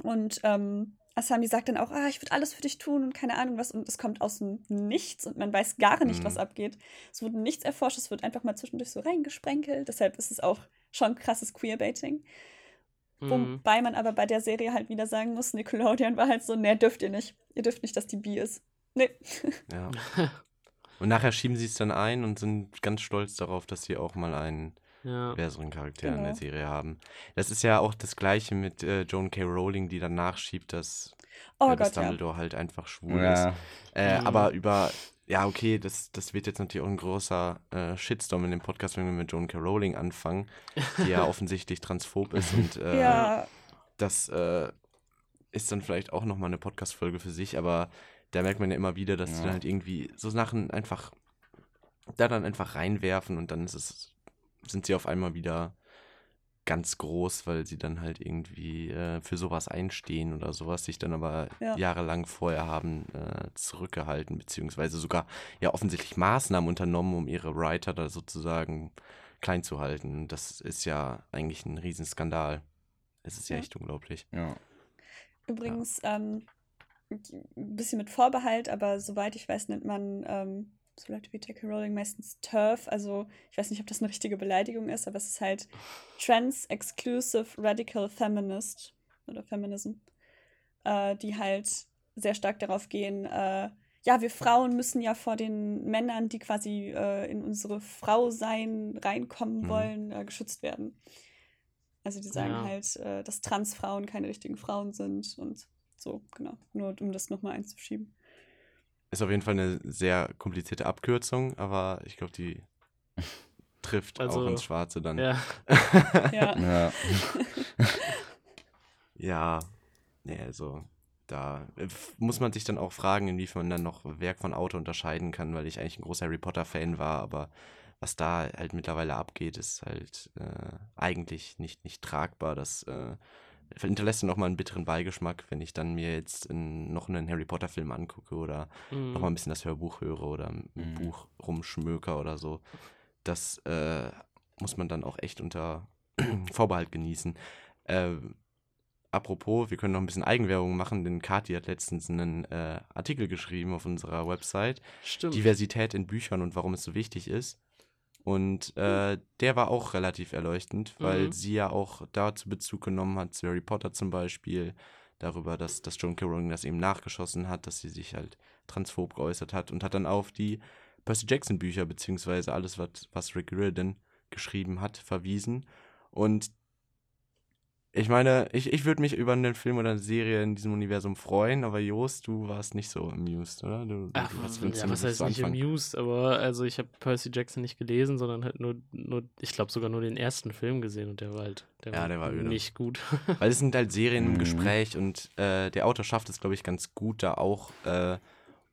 Und ähm, Asami sagt dann auch, ah, ich würde alles für dich tun und keine Ahnung was. Und es kommt aus dem Nichts und man weiß gar nicht, Mhm. was abgeht. Es wurde nichts erforscht, es wird einfach mal zwischendurch so reingesprenkelt. Deshalb ist es auch schon krasses Queerbaiting. Mhm. Wobei man aber bei der Serie halt wieder sagen muss, Nickelodeon war halt so, nee, dürft ihr nicht. Ihr dürft nicht, dass die bi ist. Nee. Ja. Und nachher schieben sie es dann ein und sind ganz stolz darauf, dass sie auch mal einen ja. diverseren Charakter in der Genau. Serie haben. Das ist ja auch das gleiche mit äh, Joan K. Rowling, die dann nachschiebt, dass Oh äh, Gott, ja. Dumbledore halt einfach schwul Ja. ist. Äh, Mhm. Aber über, ja, okay, das, das wird jetzt natürlich auch ein großer äh, Shitstorm in dem Podcast, wenn wir mit Joan K. Rowling anfangen, die ja offensichtlich transphob ist und äh, Ja, das äh, ist dann vielleicht auch nochmal eine Podcast-Folge für sich, aber da merkt man ja immer wieder, dass sie Ja. dann halt irgendwie so Sachen einfach da dann einfach reinwerfen und dann ist es, sind sie auf einmal wieder ganz groß, weil sie dann halt irgendwie äh, für sowas einstehen oder sowas, sich dann aber Ja. jahrelang vorher haben äh, zurückgehalten, beziehungsweise sogar ja offensichtlich Maßnahmen unternommen, um ihre Writer da sozusagen klein zu halten. Das ist ja eigentlich ein Riesenskandal. Es ist ja Ja. echt unglaublich. Ja. Übrigens, ähm, ein bisschen mit Vorbehalt, aber soweit ich weiß, nennt man ähm, so Leute wie J.K. Rowling meistens TERF. Also, ich weiß nicht, ob das eine richtige Beleidigung ist, aber es ist halt Trans Exclusive Radical Feminist oder Feminism, äh, die halt sehr stark darauf gehen, äh, ja, wir Frauen müssen ja vor den Männern, die quasi äh, in unsere Frau sein reinkommen Mhm. wollen, äh, geschützt werden. Also die sagen Ja. halt, äh, dass Transfrauen keine richtigen Frauen sind und so, genau. Nur um das nochmal einzuschieben. Ist auf jeden Fall eine sehr komplizierte Abkürzung, aber ich glaube, die trifft Also, auch ins Schwarze dann. Ja. Ja. Ja. ja. Nee, also da äh, muss man sich dann auch fragen, inwiefern man dann noch Werk von Autor unterscheiden kann, weil ich eigentlich ein großer Harry Potter-Fan war, aber was da halt mittlerweile abgeht, ist halt äh, eigentlich nicht, nicht tragbar. Das äh, hinterlässt dann auch mal einen bitteren Beigeschmack, wenn ich dann mir jetzt in, noch einen Harry Potter-Film angucke oder Mhm. noch mal ein bisschen das Hörbuch höre oder ein Mhm. Buch rumschmöker oder so. Das äh, muss man dann auch echt unter Vorbehalt genießen. Äh, apropos, wir können noch ein bisschen Eigenwerbung machen, denn Kathi hat letztens einen äh, Artikel geschrieben auf unserer Website. Stimmt. Diversität in Büchern und warum es so wichtig ist. Und äh, der war auch relativ erleuchtend, weil Mhm. sie ja auch dazu Bezug genommen hat, zu Harry Potter zum Beispiel, darüber, dass, dass John K. Rowling das eben nachgeschossen hat, dass sie sich halt transphob geäußert hat und hat dann auf die Percy Jackson Bücher, beziehungsweise alles, was, was Rick Riordan geschrieben hat, verwiesen. Und ich meine, ich, ich würde mich über einen Film oder eine Serie in diesem Universum freuen, aber Jost, du warst nicht so amused, oder? Du, Ach, du hast ja, was heißt nicht anfangen. amused, aber also ich habe Percy Jackson nicht gelesen, sondern halt nur, nur ich glaube sogar nur den ersten Film gesehen und der war halt der Ja, der war öde. nicht gut. Weil es sind halt Serien im Mhm. Gespräch und äh, der Autor schafft es, glaube ich, ganz gut, da auch äh,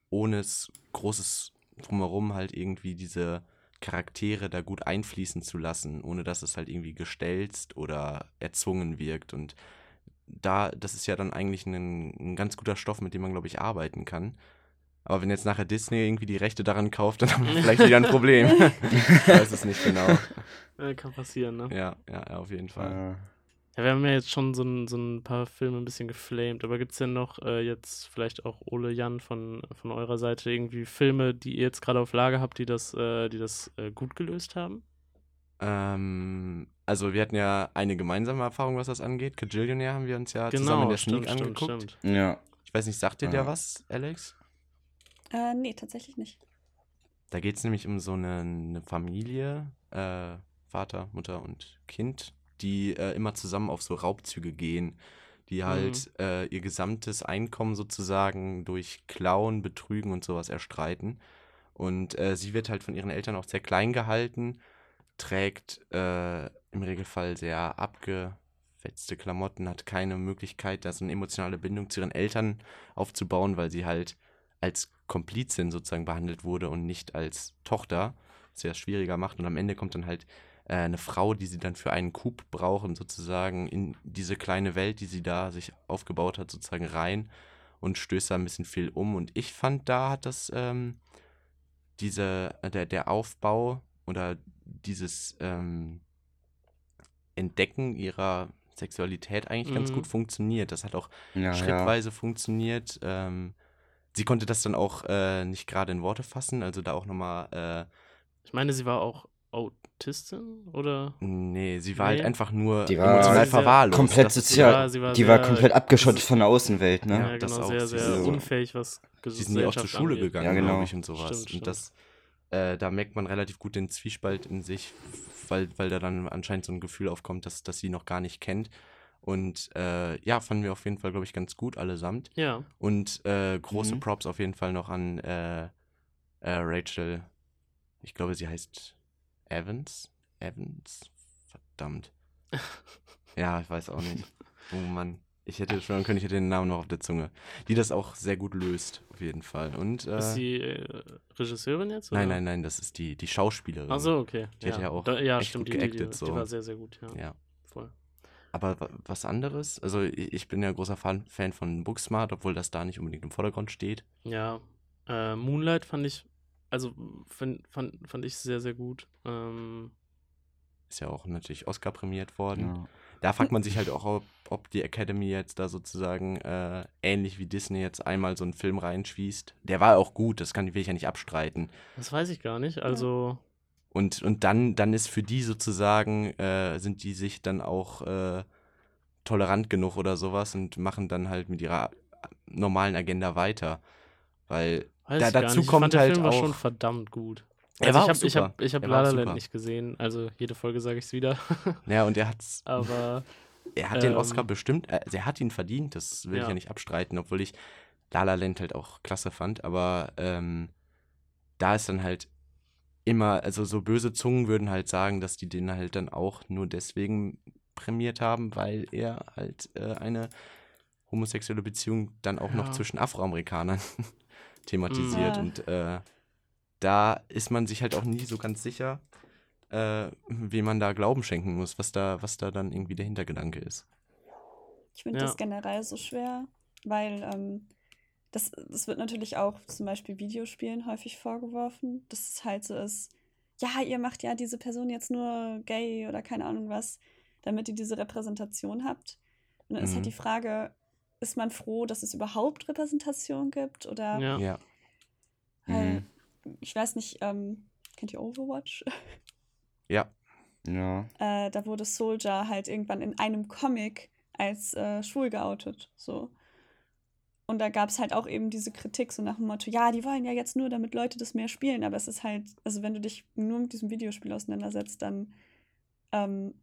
ohne es großes Drumherum halt irgendwie diese Charaktere da gut einfließen zu lassen, ohne dass es halt irgendwie gestelzt oder erzwungen wirkt. Und da, das ist ja dann eigentlich ein, ein ganz guter Stoff, mit dem man, glaube ich, arbeiten kann. Aber wenn jetzt nachher Disney irgendwie die Rechte daran kauft, dann haben wir vielleicht wieder ein Problem. ich weiß es nicht genau. Kann passieren, ne? Ja, ja, ja auf jeden Fall. Äh, Ja, wir haben ja jetzt schon so ein, so ein paar Filme ein bisschen geflamed, aber gibt es denn noch äh, jetzt vielleicht auch Ole Jan von, von eurer Seite irgendwie Filme, die ihr jetzt gerade auf Lager habt, die das, äh, die das äh, gut gelöst haben? Ähm, also wir hatten ja eine gemeinsame Erfahrung, was das angeht. Kajillionaire haben wir uns ja zusammen in der Sneak angeguckt. ja. Ich weiß nicht, sagt dir der Ja. was, Alex? Äh, nee, tatsächlich nicht. Da geht es nämlich um so eine, eine Familie, äh, Vater, Mutter und Kind, die äh, immer zusammen auf so Raubzüge gehen, die halt äh, ihr gesamtes Einkommen sozusagen durch Klauen, Betrügen und sowas erstreiten. Und äh, sie wird halt von ihren Eltern auch sehr klein gehalten, trägt äh, im Regelfall sehr abgefetzte Klamotten, hat keine Möglichkeit, da so eine emotionale Bindung zu ihren Eltern aufzubauen, weil sie halt als Komplizin sozusagen behandelt wurde und nicht als Tochter, was ja schwieriger macht. Und am Ende kommt dann halt äh, eine Frau, die sie dann für einen Coup brauchen, sozusagen in diese kleine Welt, die sie da sich aufgebaut hat, sozusagen rein und stößt da ein bisschen viel um. Und ich fand, da hat das ähm, diese, äh, der, der Aufbau oder dieses ähm, Entdecken ihrer Sexualität eigentlich ganz Mhm. gut funktioniert. Das hat auch Ja, ja. schrittweise funktioniert. Ähm, sie konnte das dann auch äh, nicht gerade in Worte fassen, also da auch nochmal, äh, Ich meine, sie war auch Autistin oder? nee, sie war Nee. halt einfach nur Die war emotional sehr- verwahrlost. komplett Das- sozial. Ja, sie war die war sehr- komplett abgeschottet das- von der Außenwelt, ne? Ja, Ja, das genau, auch. sehr, Sie sehr ist- unfähig, was Die sind ja auch zur Schule angeht. gegangen, Ja, genau. glaube ich, und sowas. Stimmt, und das, äh, da merkt man relativ gut den Zwiespalt in sich, weil, weil da dann anscheinend so ein Gefühl aufkommt, dass, dass sie noch gar nicht kennt. Und äh, ja, fanden wir auf jeden Fall, glaube ich, ganz gut allesamt. Ja, Und äh, große Mhm. Props auf jeden Fall noch an äh, äh, Rachel. Ich glaube, sie heißt Evans. Evans? Verdammt. ja, ich weiß auch nicht. Oh Mann. Ich hätte schwören können, ich hätte den Namen noch auf der Zunge. Die das auch sehr gut löst, auf jeden Fall. Und, äh, ist sie äh, Regisseurin jetzt? nein, oder? nein, nein, das ist die, die Schauspielerin. Ach so, okay. Die hat ja auch da, ja, echt stimmt, gut die, die, geactet, die, so. die war sehr, sehr gut, ja. Ja. Voll. Aber wa- was anderes? Also, ich ich bin ja großer Fan, Fan von Booksmart, obwohl das da nicht unbedingt im Vordergrund steht. Ja, äh, Moonlight fand ich, also fand, fand, fand ich sehr, sehr gut. Ähm, Ist ja auch natürlich Oscar prämiert worden. Ja. Da fragt man sich halt auch, ob, ob die Academy jetzt da sozusagen äh, ähnlich wie Disney jetzt einmal so einen Film reinschießt. Der war auch gut, das kann, will ich ja nicht abstreiten. das weiß ich gar nicht. Also, Und, und dann, dann ist für die sozusagen, äh, sind die sich dann auch äh, tolerant genug oder sowas und machen dann halt mit ihrer normalen Agenda weiter. Weil weiß Da- ich dazu nicht. Ich kommt fand, der halt Film war auch- schon verdammt gut. Er Also war ich habe ich hab, ich hab war La La nicht gesehen, also jede Folge sage ich es wieder. Ja, und er hat's, Aber er hat den Ähm, Oscar bestimmt, äh, also er hat ihn verdient, das will ich Ja. ja nicht abstreiten, obwohl ich La La Land halt auch klasse fand, aber ähm, da ist dann halt immer, also so böse Zungen würden halt sagen, dass die den halt dann auch nur deswegen prämiert haben, weil er halt äh, eine homosexuelle Beziehung dann auch noch Ja. zwischen Afroamerikanern thematisiert. Ja. Und äh, da ist man sich halt auch nie so ganz sicher, äh, wem man da Glauben schenken muss, was da, was da dann irgendwie der Hintergedanke ist. Ich finde Ja. das generell so schwer, weil ähm, das, das wird natürlich auch zum Beispiel Videospielen häufig vorgeworfen, dass es halt so ist, ja, ihr macht ja diese Person jetzt nur gay oder keine Ahnung was, damit ihr diese Repräsentation habt. Und dann ist Mhm. halt die Frage, ist man froh, dass es überhaupt Repräsentation gibt? Oder Ja. Ja. weil, ich weiß nicht, ähm, kennt ihr Overwatch? Ja. Ja. äh, da wurde Soldier halt irgendwann in einem Comic als äh, schwul geoutet. So. Und da gab es halt auch eben diese Kritik, so nach dem Motto, ja, die wollen ja jetzt nur, damit Leute das mehr spielen, aber es ist halt, also wenn du dich nur mit diesem Videospiel auseinandersetzt, dann ähm,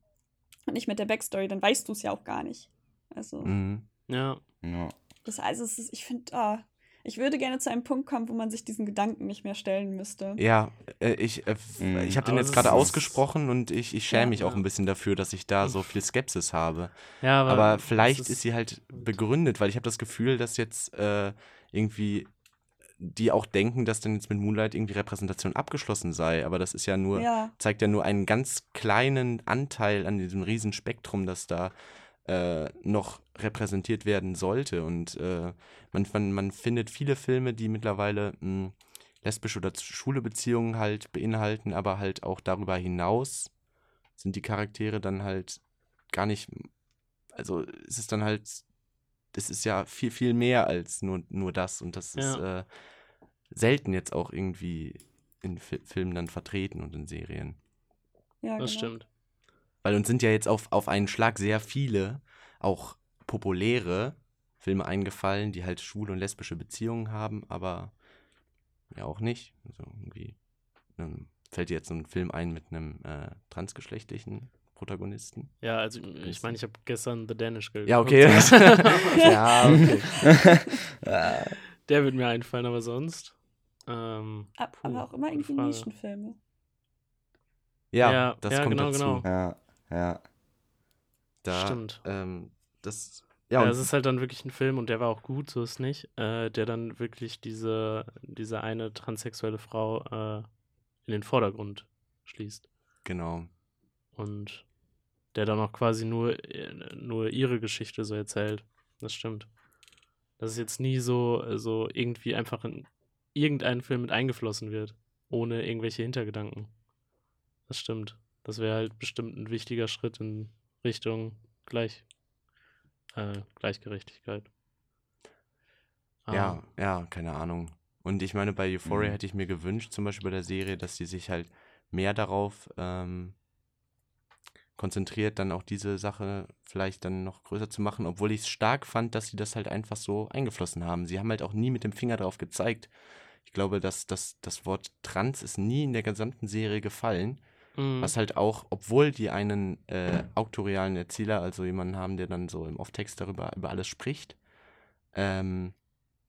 und nicht mit der Backstory, dann weißt du es ja auch gar nicht. Also, Mhm. Ja. Ja. das, es ist, ich finde, ah, ich würde gerne zu einem Punkt kommen, wo man sich diesen Gedanken nicht mehr stellen müsste. Ja, äh, ich, äh, f- Mhm. ich habe den jetzt gerade ist- ausgesprochen und ich, ich schäme Ja. mich auch Ja. ein bisschen dafür, dass ich da so viel Skepsis habe. Ja, aber, Aber vielleicht ist, sie halt begründet, weil ich habe das Gefühl, dass jetzt äh, irgendwie die auch denken, dass dann jetzt mit Moonlight irgendwie Repräsentation abgeschlossen sei. Aber das ist ja nur, Ja, zeigt ja nur einen ganz kleinen Anteil an diesem riesen Spektrum, das da äh, noch repräsentiert werden sollte. Und äh, man, man, man findet viele Filme, die mittlerweile mh, lesbische oder schwule Beziehungen halt beinhalten, aber halt auch darüber hinaus sind die Charaktere dann halt gar nicht, also es ist dann halt, es ist ja viel, viel mehr als nur, nur das und das ist äh, selten jetzt auch irgendwie in Fi Filmen dann vertreten und in Serien. ja, das genau. stimmt. Weil uns sind ja jetzt auf, auf einen Schlag sehr viele, auch populäre Filme eingefallen, die halt schwule und lesbische Beziehungen haben, aber ja auch nicht. Also irgendwie ähm, fällt dir jetzt so ein Film ein mit einem äh, transgeschlechtlichen Protagonisten. Ja, also ich meine, ich habe gestern The Danish geguckt. Ja, okay. ja, okay. Der wird mir einfallen, aber sonst. Ähm, Ab, puh, aber auch immer irgendwie. Nischenfilme. Ja, Ja, das ja, kommt genau, dazu. genau. Ja. Ja. Da, Stimmt. Ähm, das, Ja, ja, es ist halt dann wirklich ein Film und der war auch gut, so ist nicht, äh, der dann wirklich diese, diese eine transsexuelle Frau äh, in den Vordergrund schließt. genau. Und der dann auch quasi nur, äh, nur ihre Geschichte so erzählt. Das stimmt. Dass es jetzt nie so, äh, so irgendwie einfach in irgendeinen Film mit eingeflossen wird, ohne irgendwelche Hintergedanken. Das stimmt. Das wäre halt bestimmt ein wichtiger Schritt in Richtung Gleich, äh, Gleichgerechtigkeit. Ja, Aber- ja, keine Ahnung. Und ich meine, bei Euphoria Mhm. hätte ich mir gewünscht, zum Beispiel bei der Serie, dass sie sich halt mehr darauf ähm, konzentriert, dann auch diese Sache vielleicht dann noch größer zu machen, obwohl ich es stark fand, dass sie das halt einfach so eingeflossen haben. Sie haben halt auch nie mit dem Finger drauf gezeigt. Ich glaube, dass, dass das Wort Trans ist nie in der gesamten Serie gefallen. Mhm. Was halt auch, obwohl die einen äh, auktorialen Erzähler, also jemanden haben, der dann so im Off-Text darüber über alles spricht, ähm,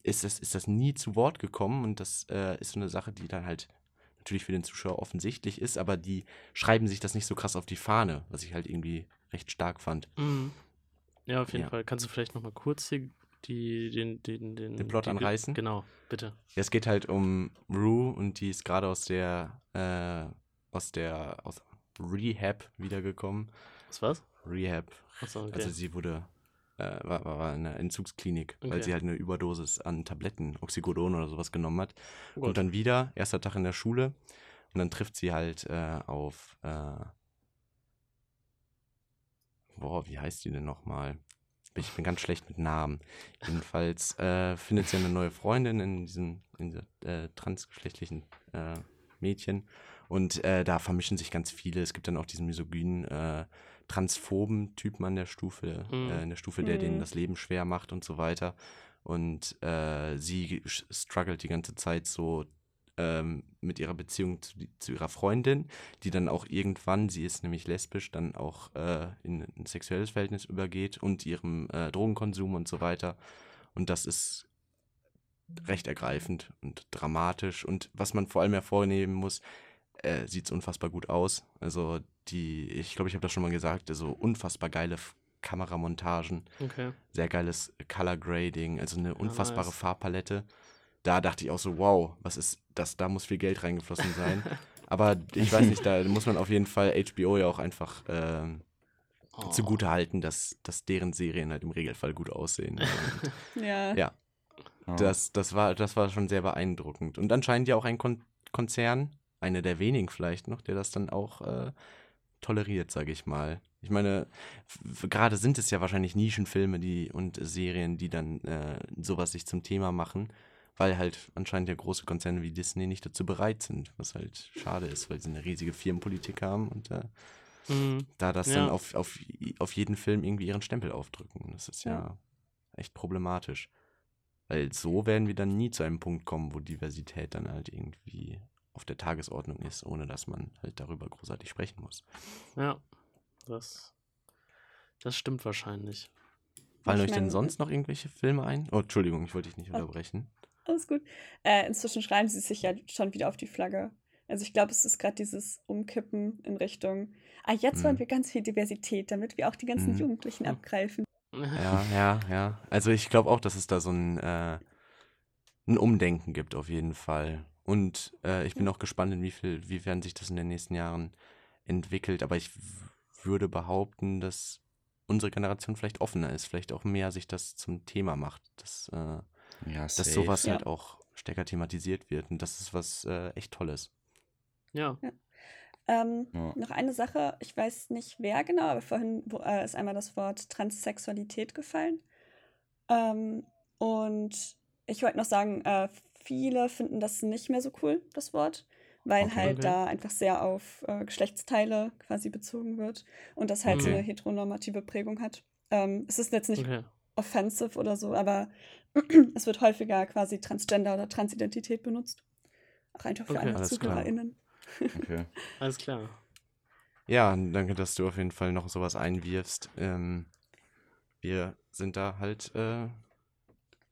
ist, das, ist das nie zu Wort gekommen und das äh, ist so eine Sache, die dann halt natürlich für den Zuschauer offensichtlich ist, aber die schreiben sich das nicht so krass auf die Fahne, was ich halt irgendwie recht stark fand. Mhm. Ja, auf jeden Ja. Fall. Kannst du vielleicht noch mal kurz hier die, den, den, den, Den Plot die, anreißen? Genau, bitte. Ja, es geht halt um Rue und die ist gerade aus der, äh, aus der, aus Rehab wiedergekommen. Was war's? Rehab. Achso, okay. Also sie wurde, äh, war, war, in einer Entzugsklinik, weil Okay. sie halt eine Überdosis an Tabletten, Oxycodon oder sowas genommen hat. Oh Und dann wieder, erster Tag in der Schule. Und dann trifft sie halt äh, auf, äh, boah, wie heißt die denn nochmal? Ich bin ganz schlecht mit Namen. Jedenfalls äh, findet sie eine neue Freundin in diesem, in dieser, äh, transgeschlechtlichen äh, Mädchen. Und äh, da vermischen sich ganz viele. Es gibt dann auch diesen misogynen, äh, transphoben Typen an der Stufe, Mhm. äh, in der Stufe, der denen Mhm. das Leben schwer macht und so weiter. Und äh, sie struggelt die ganze Zeit so ähm, mit ihrer Beziehung zu, zu ihrer Freundin, die dann auch irgendwann, sie ist nämlich lesbisch, dann auch äh, in ein sexuelles Verhältnis übergeht und ihrem äh, Drogenkonsum und so weiter. Und das ist recht ergreifend und dramatisch. Und was man vor allem hervornehmen muss, äh, sieht es unfassbar gut aus. Also die, ich glaube, ich habe das schon mal gesagt, so unfassbar geile F- Kameramontagen, Okay. sehr geiles Color Grading, also eine unfassbare nice. Farbpalette. Da dachte ich auch so, wow, was ist das? Da muss viel Geld reingeflossen sein. Aber ich weiß nicht, da muss man auf jeden Fall HBO ja auch einfach ähm, Oh. zugute halten, dass, dass deren Serien halt im Regelfall gut aussehen. Und Ja. Ja. Ja. das, das, war, das war schon sehr beeindruckend. Und anscheinend ja auch ein Kon Konzern, einer der wenigen vielleicht noch, der das dann auch äh, toleriert, sage ich mal. Ich meine, gerade sind es ja wahrscheinlich Nischenfilme die, und Serien, die dann äh, sowas sich zum Thema machen, weil halt anscheinend ja große Konzerne wie Disney nicht dazu bereit sind, was halt schade ist, weil sie eine riesige Firmenpolitik haben und äh, Mhm. da das Ja. dann auf, auf, auf jeden Film irgendwie ihren Stempel aufdrücken. Das ist ja, Ja. echt problematisch. Weil so werden wir dann nie zu einem Punkt kommen, wo Diversität dann halt irgendwie auf der Tagesordnung ist, ohne dass man halt darüber großartig sprechen muss. Ja, das, das stimmt wahrscheinlich. Fallen Ich euch denn sonst noch irgendwelche Filme ein? Oh, Entschuldigung, ich wollte dich nicht unterbrechen. Alles gut. Äh, inzwischen schreiben sie sich ja schon wieder auf die Flagge. Also ich glaube, es ist gerade dieses Umkippen in Richtung, ah, jetzt wollen Mhm. wir ganz viel Diversität, damit wir auch die ganzen Mhm. Jugendlichen Mhm. abgreifen. Ja, ja, ja. Also ich glaube auch, dass es da so ein, äh, ein Umdenken gibt, auf jeden Fall. Und äh, ich bin auch gespannt, inwiefern wiefern sich das in den nächsten Jahren entwickelt. Aber ich würde behaupten, dass unsere Generation vielleicht offener ist, vielleicht auch mehr sich das zum Thema macht, dass, äh, Ja, dass sowas Ja. halt auch stärker thematisiert wird. Und das ist was äh, echt Tolles. Ja. Ähm, Ja. Noch eine Sache, ich weiß nicht wer genau, aber vorhin wo, äh, ist einmal das Wort Transsexualität gefallen. Ähm, und ich wollte noch sagen, äh, viele finden das nicht mehr so cool, das Wort, weil Okay. halt Okay. da einfach sehr auf äh, Geschlechtsteile quasi bezogen wird und das halt so Okay. eine heteronormative Prägung hat. Ähm, es ist jetzt nicht Okay. offensive oder so, aber es wird häufiger quasi Transgender oder Transidentität benutzt. Auch einfach für Okay. klar. ZuhörerInnen. Okay. Alles klar. Ja, danke, dass du auf jeden Fall noch sowas einwirfst. Ähm, wir sind da halt äh,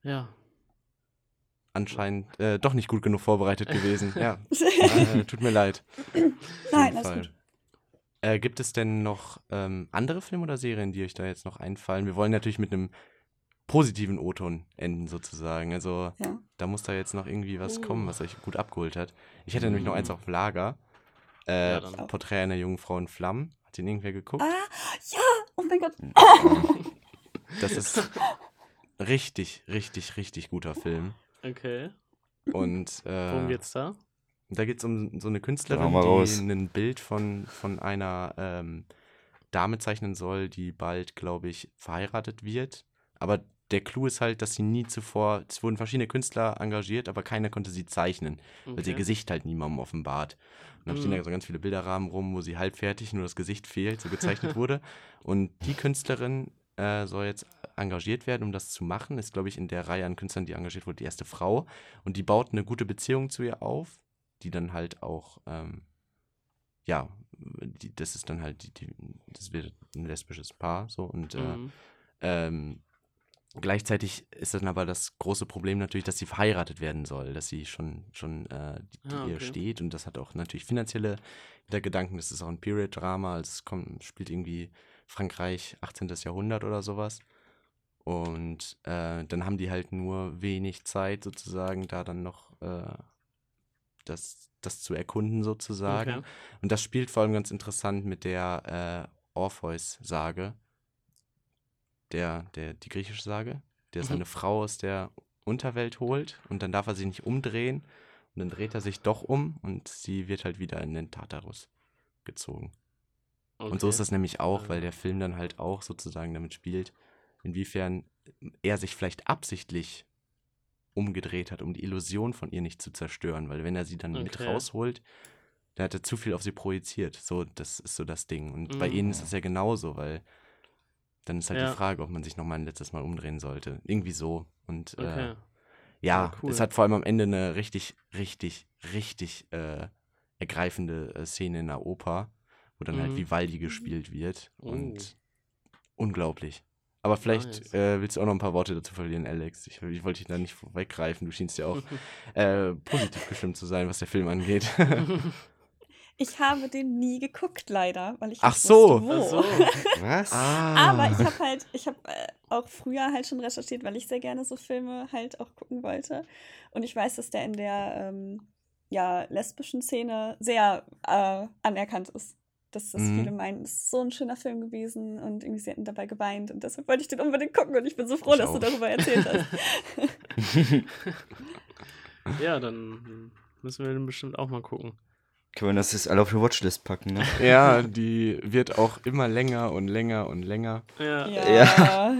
Ja. Anscheinend äh, doch nicht gut genug vorbereitet gewesen. Ja, äh, tut mir leid. Nein, alles gut. Äh, gibt es denn noch ähm, andere Filme oder Serien, die euch da jetzt noch einfallen? Wir wollen natürlich mit einem positiven O-Ton enden, sozusagen. Also Ja. da muss da jetzt noch irgendwie was Uh. kommen, was euch gut abgeholt hat. Ich hätte nämlich noch eins Mm. auf Lager. Äh, Ja. Porträt einer jungen Frau in Flammen. Hat den irgendwer geguckt? Ah, ja! Oh mein Gott. Das ist richtig, richtig, richtig guter Film. Okay. Und äh, Worum geht's da? Da geht es um so eine Künstlerin, die ein Bild von, von einer ähm, Dame zeichnen soll, die bald, glaube ich, verheiratet wird. Aber der Clou ist halt, dass sie nie zuvor, es wurden verschiedene Künstler engagiert, aber keiner konnte sie zeichnen, weil sie ihr Okay. Gesicht halt niemandem offenbart. Und dann stehen Mhm. da so ganz viele Bilderrahmen rum, wo sie halbfertig, nur das Gesicht fehlt, so gezeichnet wurde. Und die Künstlerin äh, soll jetzt engagiert werden, um das zu machen. Ist, glaube ich, in der Reihe an Künstlern, die engagiert wurde, die erste Frau. Und die baut eine gute Beziehung zu ihr auf, die dann halt auch, ähm, ja, die, das ist dann halt, die, die, das wird ein lesbisches Paar, so. Und äh, Mhm. ähm, gleichzeitig ist dann aber das große Problem natürlich, dass sie verheiratet werden soll, dass sie schon, schon äh, Ah, okay. steht und das hat auch natürlich finanzielle Hintergedanken. Das ist auch ein Period-Drama, also es kommt, spielt irgendwie Frankreich 18. Jahrhundert oder sowas. Und äh, dann haben die halt nur wenig Zeit sozusagen, da dann noch äh, das, das zu erkunden sozusagen. Okay. Und das spielt vor allem ganz interessant mit der äh, Orpheus-Sage, der, der, die griechische Sage, der Mhm. seine Frau aus der Unterwelt holt und dann darf er sich nicht umdrehen und dann dreht er sich doch um und sie wird halt wieder in den Tartarus gezogen. Und so Okay. ist das nämlich auch, weil Ah. der Film dann halt auch sozusagen damit spielt, inwiefern er sich vielleicht absichtlich umgedreht hat, um die Illusion von ihr nicht zu zerstören, weil wenn er sie dann mit Okay. rausholt, dann hat er zu viel auf sie projiziert. So, das ist so das Ding. Und bei Mhm. ihnen ist es ja genauso, weil dann ist halt Ja. die Frage, ob man sich nochmal ein letztes Mal umdrehen sollte. Irgendwie so. Und äh, Okay. ja, Ja, cool. es hat vor allem am Ende eine richtig, richtig, richtig äh, ergreifende äh, Szene in der Oper, wo dann halt Mhm. Vivaldi gespielt wird. Oh. Und unglaublich. Aber vielleicht Nice. äh, willst du auch noch ein paar Worte dazu verlieren, Alex. Ich, ich wollte dich da nicht weggreifen. Du schienst ja auch äh, positiv gestimmt zu sein, was der Film angeht. Ich habe den nie geguckt, leider, weil ich Ach so. wusste, wo. Ach so. Was? Ah. Aber ich habe halt, ich habe äh, auch früher halt schon recherchiert, weil ich sehr gerne so Filme halt auch gucken wollte. Und ich weiß, dass der in der ähm, ja, lesbischen Szene sehr äh, anerkannt ist. Dass das Mhm. viele meinen, es ist so ein schöner Film gewesen und irgendwie sie hätten dabei geweint. Und deshalb wollte ich den unbedingt gucken und ich bin so froh, Ich dass du auch. darüber erzählt hast. Ja, dann müssen wir den bestimmt auch mal gucken. Können wir das jetzt alle auf die Watchlist packen, ne? Ja, die wird auch immer länger und länger und länger. Ja, ja.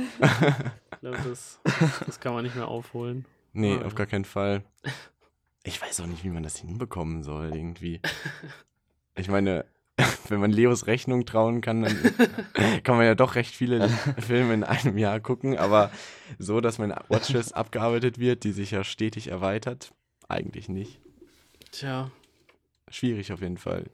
ich glaube, das, das kann man nicht mehr aufholen. Nee, Ah. auf gar keinen Fall. Ich weiß auch nicht, wie man das hinbekommen soll, irgendwie. Ich meine, wenn man Leos Rechnung trauen kann, dann kann man ja doch recht viele Filme in einem Jahr gucken, aber so, dass meine Watchlist abgearbeitet wird, die sich ja stetig erweitert, eigentlich nicht. Tja, Schwierig auf jeden Fall.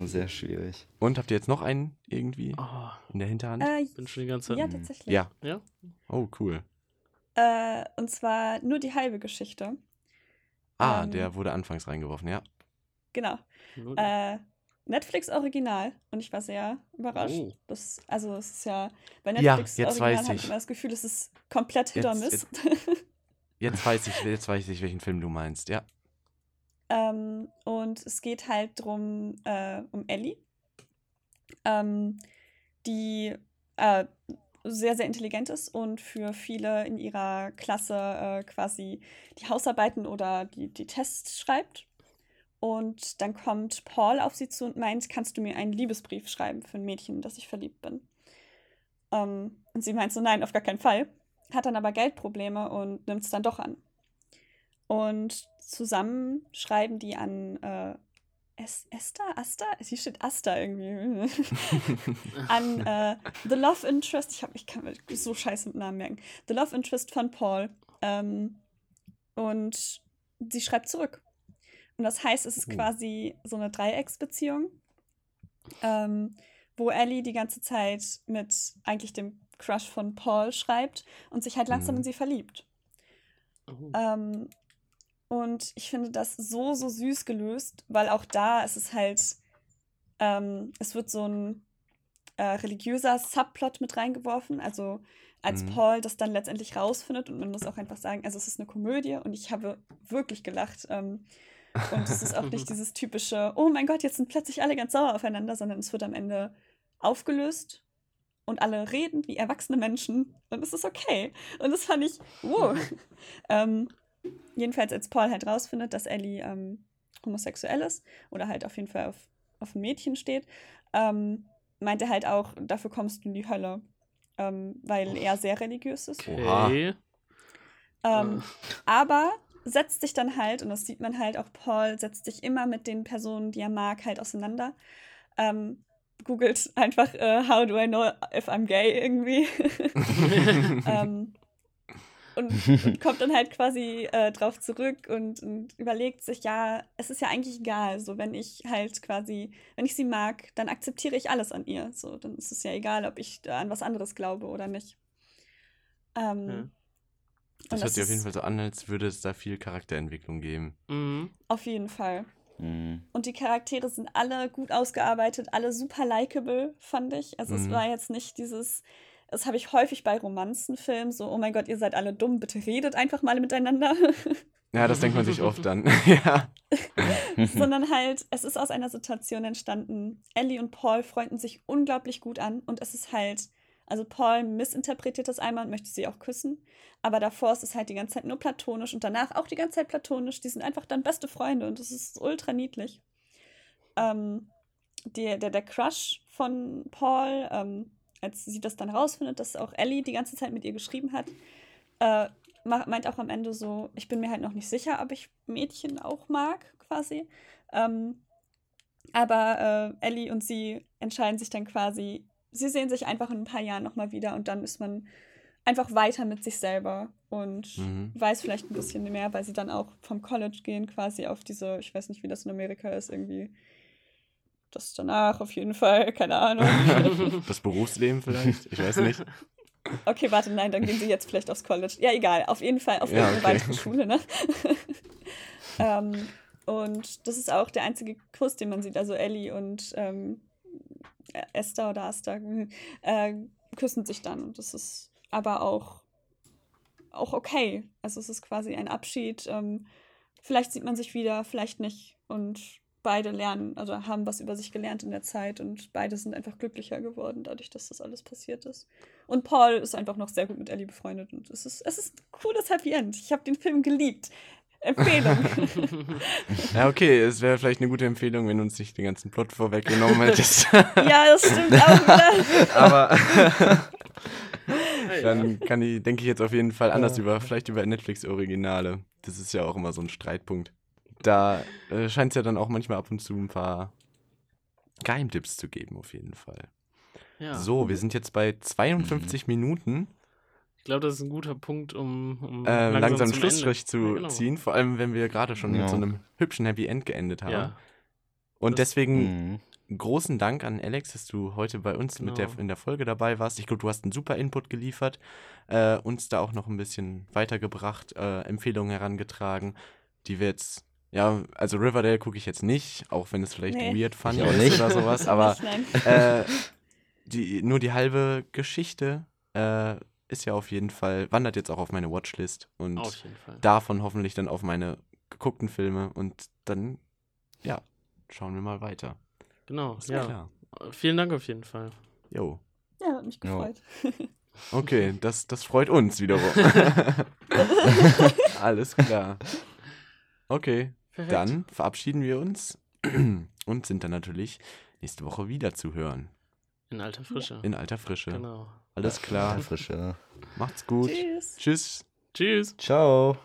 Sehr schwierig. Und habt ihr jetzt noch einen irgendwie oh, in der Hinterhand? Äh, bin schon die ganze Zeit. ja, tatsächlich. ja. Ja? Oh, cool. Äh, und zwar nur die halbe Geschichte. Ah, Ähm. der wurde anfangs reingeworfen, ja. Genau. Äh, Netflix Original und ich war sehr überrascht. Oh. Das, also es ist ja bei Ja, Netflix jetzt Original weiß habe ich. immer das Gefühl, es ist komplett Hit Jetzt- Miss. Jetzt weiß ich, jetzt weiß ich, welchen Film du meinst, ja. ähm, und es geht halt drum äh, um Ellie, ähm, die äh, sehr, sehr intelligent ist und für viele in ihrer Klasse äh, quasi die Hausarbeiten oder die, die Tests schreibt. Und dann kommt Paul auf sie zu und meint, kannst du mir einen Liebesbrief schreiben für ein Mädchen, das ich verliebt bin? Ähm, und sie meint so, nein, auf gar keinen Fall. Hat dann aber Geldprobleme und nimmt es dann doch an. Und zusammen schreiben die an äh, Es Esther? Asta? Hier steht Asta irgendwie. an äh, The Love Interest. Ich, hab, ich kann mir so scheiße mit Namen merken. The Love Interest von Paul. Ähm, und sie schreibt zurück. Und das heißt, es ist Oh. quasi so eine Dreiecksbeziehung, ähm, wo Ellie die ganze Zeit mit eigentlich dem Crush von Paul schreibt und sich halt langsam Mhm. in sie verliebt. Oh. Ähm, und ich finde das so, so süß gelöst, weil auch da ist es halt, ähm, es wird so ein äh, religiöser Subplot mit reingeworfen. Also als Mhm. Paul das dann letztendlich rausfindet und man muss auch einfach sagen, also es ist eine Komödie und ich habe wirklich gelacht. Ähm, und es ist auch nicht dieses typische, oh mein Gott, jetzt sind plötzlich alle ganz sauer aufeinander, sondern es wird am Ende aufgelöst und alle reden wie erwachsene Menschen und es ist okay. Und das fand ich, wow. ähm, jedenfalls, als Paul halt rausfindet, dass Ellie ähm, homosexuell ist oder halt auf jeden Fall auf, auf ein Mädchen steht, ähm, meint er halt auch, dafür kommst du in die Hölle, ähm, weil er sehr religiös ist. Okay. Ähm, aber setzt sich dann halt, und das sieht man halt auch, Paul setzt sich immer mit den Personen, die er mag, halt auseinander. Ähm, googelt einfach, äh, how do I know if I'm gay irgendwie. ähm, und, und kommt dann halt quasi äh, drauf zurück und, und überlegt sich, ja, es ist ja eigentlich egal, so wenn ich halt quasi, wenn ich sie mag, dann akzeptiere ich alles an ihr. So, dann ist es ja egal, ob ich da an was anderes glaube oder nicht. Ähm, Ja. Und Das hört sich auf jeden Fall so an, als würde es da viel Charakterentwicklung geben. Mhm. Auf jeden Fall. Mhm. Und die Charaktere sind alle gut ausgearbeitet, alle super likable, fand ich. Also es Mhm. war jetzt nicht dieses, das habe ich häufig bei Romanzenfilmen, so, oh mein Gott, ihr seid alle dumm, bitte redet einfach mal miteinander. Ja, das denkt man sich oft dann. ja. Sondern halt, es ist aus einer Situation entstanden, Ellie und Paul freunden sich unglaublich gut an und es ist halt, also Paul missinterpretiert das einmal und möchte sie auch küssen, aber davor ist es halt die ganze Zeit nur platonisch und danach auch die ganze Zeit platonisch. Die sind einfach dann beste Freunde und das ist ultra niedlich. Ähm, der, der, der Crush von Paul, ähm, als sie das dann rausfindet, dass auch Ellie die ganze Zeit mit ihr geschrieben hat, äh, meint auch am Ende so, ich bin mir halt noch nicht sicher, ob ich Mädchen auch mag, quasi. Ähm, aber äh, Ellie und sie entscheiden sich dann quasi, sie sehen sich einfach in ein paar Jahren nochmal wieder und dann ist man einfach weiter mit sich selber und Mhm. weiß vielleicht ein bisschen mehr, weil sie dann auch vom College gehen, quasi auf diese, ich weiß nicht, wie das in Amerika ist, irgendwie das danach auf jeden Fall, keine Ahnung. Das Berufsleben vielleicht? Ich weiß nicht. Okay, warte, nein, dann gehen sie jetzt vielleicht aufs College. Ja, egal, auf jeden Fall auf Ja, irgendeine okay. weitere Schule, ne? ähm, Und das ist auch der einzige Kuss, den man sieht. Also Ellie und ähm, Esther oder Asta äh, küssen sich dann. Und das ist aber auch, auch okay. Also es ist quasi ein Abschied. Ähm, vielleicht sieht man sich wieder, vielleicht nicht. Und beide lernen, also haben was über sich gelernt in der Zeit und beide sind einfach glücklicher geworden, dadurch, dass das alles passiert ist. Und Paul ist einfach noch sehr gut mit Ellie befreundet und es ist, es ist ein cooles Happy End. Ich habe den Film geliebt. Empfehlung. Ja, okay, es wäre vielleicht eine gute Empfehlung, wenn du uns nicht den ganzen Plot vorweggenommen hättest. ja, das stimmt auch wieder. Aber dann kann ich, denke ich jetzt auf jeden Fall anders über, vielleicht über Netflix-Originale. Das ist ja auch immer so ein Streitpunkt. Da äh, scheint es ja dann auch manchmal ab und zu ein paar Geheimtipps zu geben, auf jeden Fall. Ja. So, wir sind jetzt bei 52 Minuten. Ich glaube, das ist ein guter Punkt, um, um Äh, langsam einen zum Schlussstrich Ende- zu Ja, genau. ziehen, vor allem wenn wir gerade schon mit Ja. so einem hübschen Happy End geendet haben. Ja, Und das- deswegen Mhm. großen Dank an Alex, dass du heute bei uns mit der, Genau. in der Folge dabei warst. Ich glaube, du hast einen super Input geliefert, äh, uns da auch noch ein bisschen weitergebracht, äh, Empfehlungen herangetragen, die wir jetzt, ja, also Riverdale gucke ich jetzt nicht, auch wenn es vielleicht Nee. weird fand ist nicht. oder sowas, aber äh, die, nur die halbe Geschichte äh, ist ja auf jeden Fall, wandert jetzt auch auf meine Watchlist und auf jeden Fall. davon hoffentlich dann auf meine geguckten Filme und dann, ja, schauen wir mal weiter. Genau, Ist ja. klar. Vielen Dank auf jeden Fall. Jo. Ja, hat mich gefreut. Okay, das, das freut uns wiederum. Alles klar. Okay, Perfekt. dann verabschieden wir uns und sind dann natürlich nächste Woche wieder zu hören. In alter Frische. In alter Frische. genau. Alles klar. Frische. Macht's gut. Tschüss. Tschüss. Tschüss. Ciao.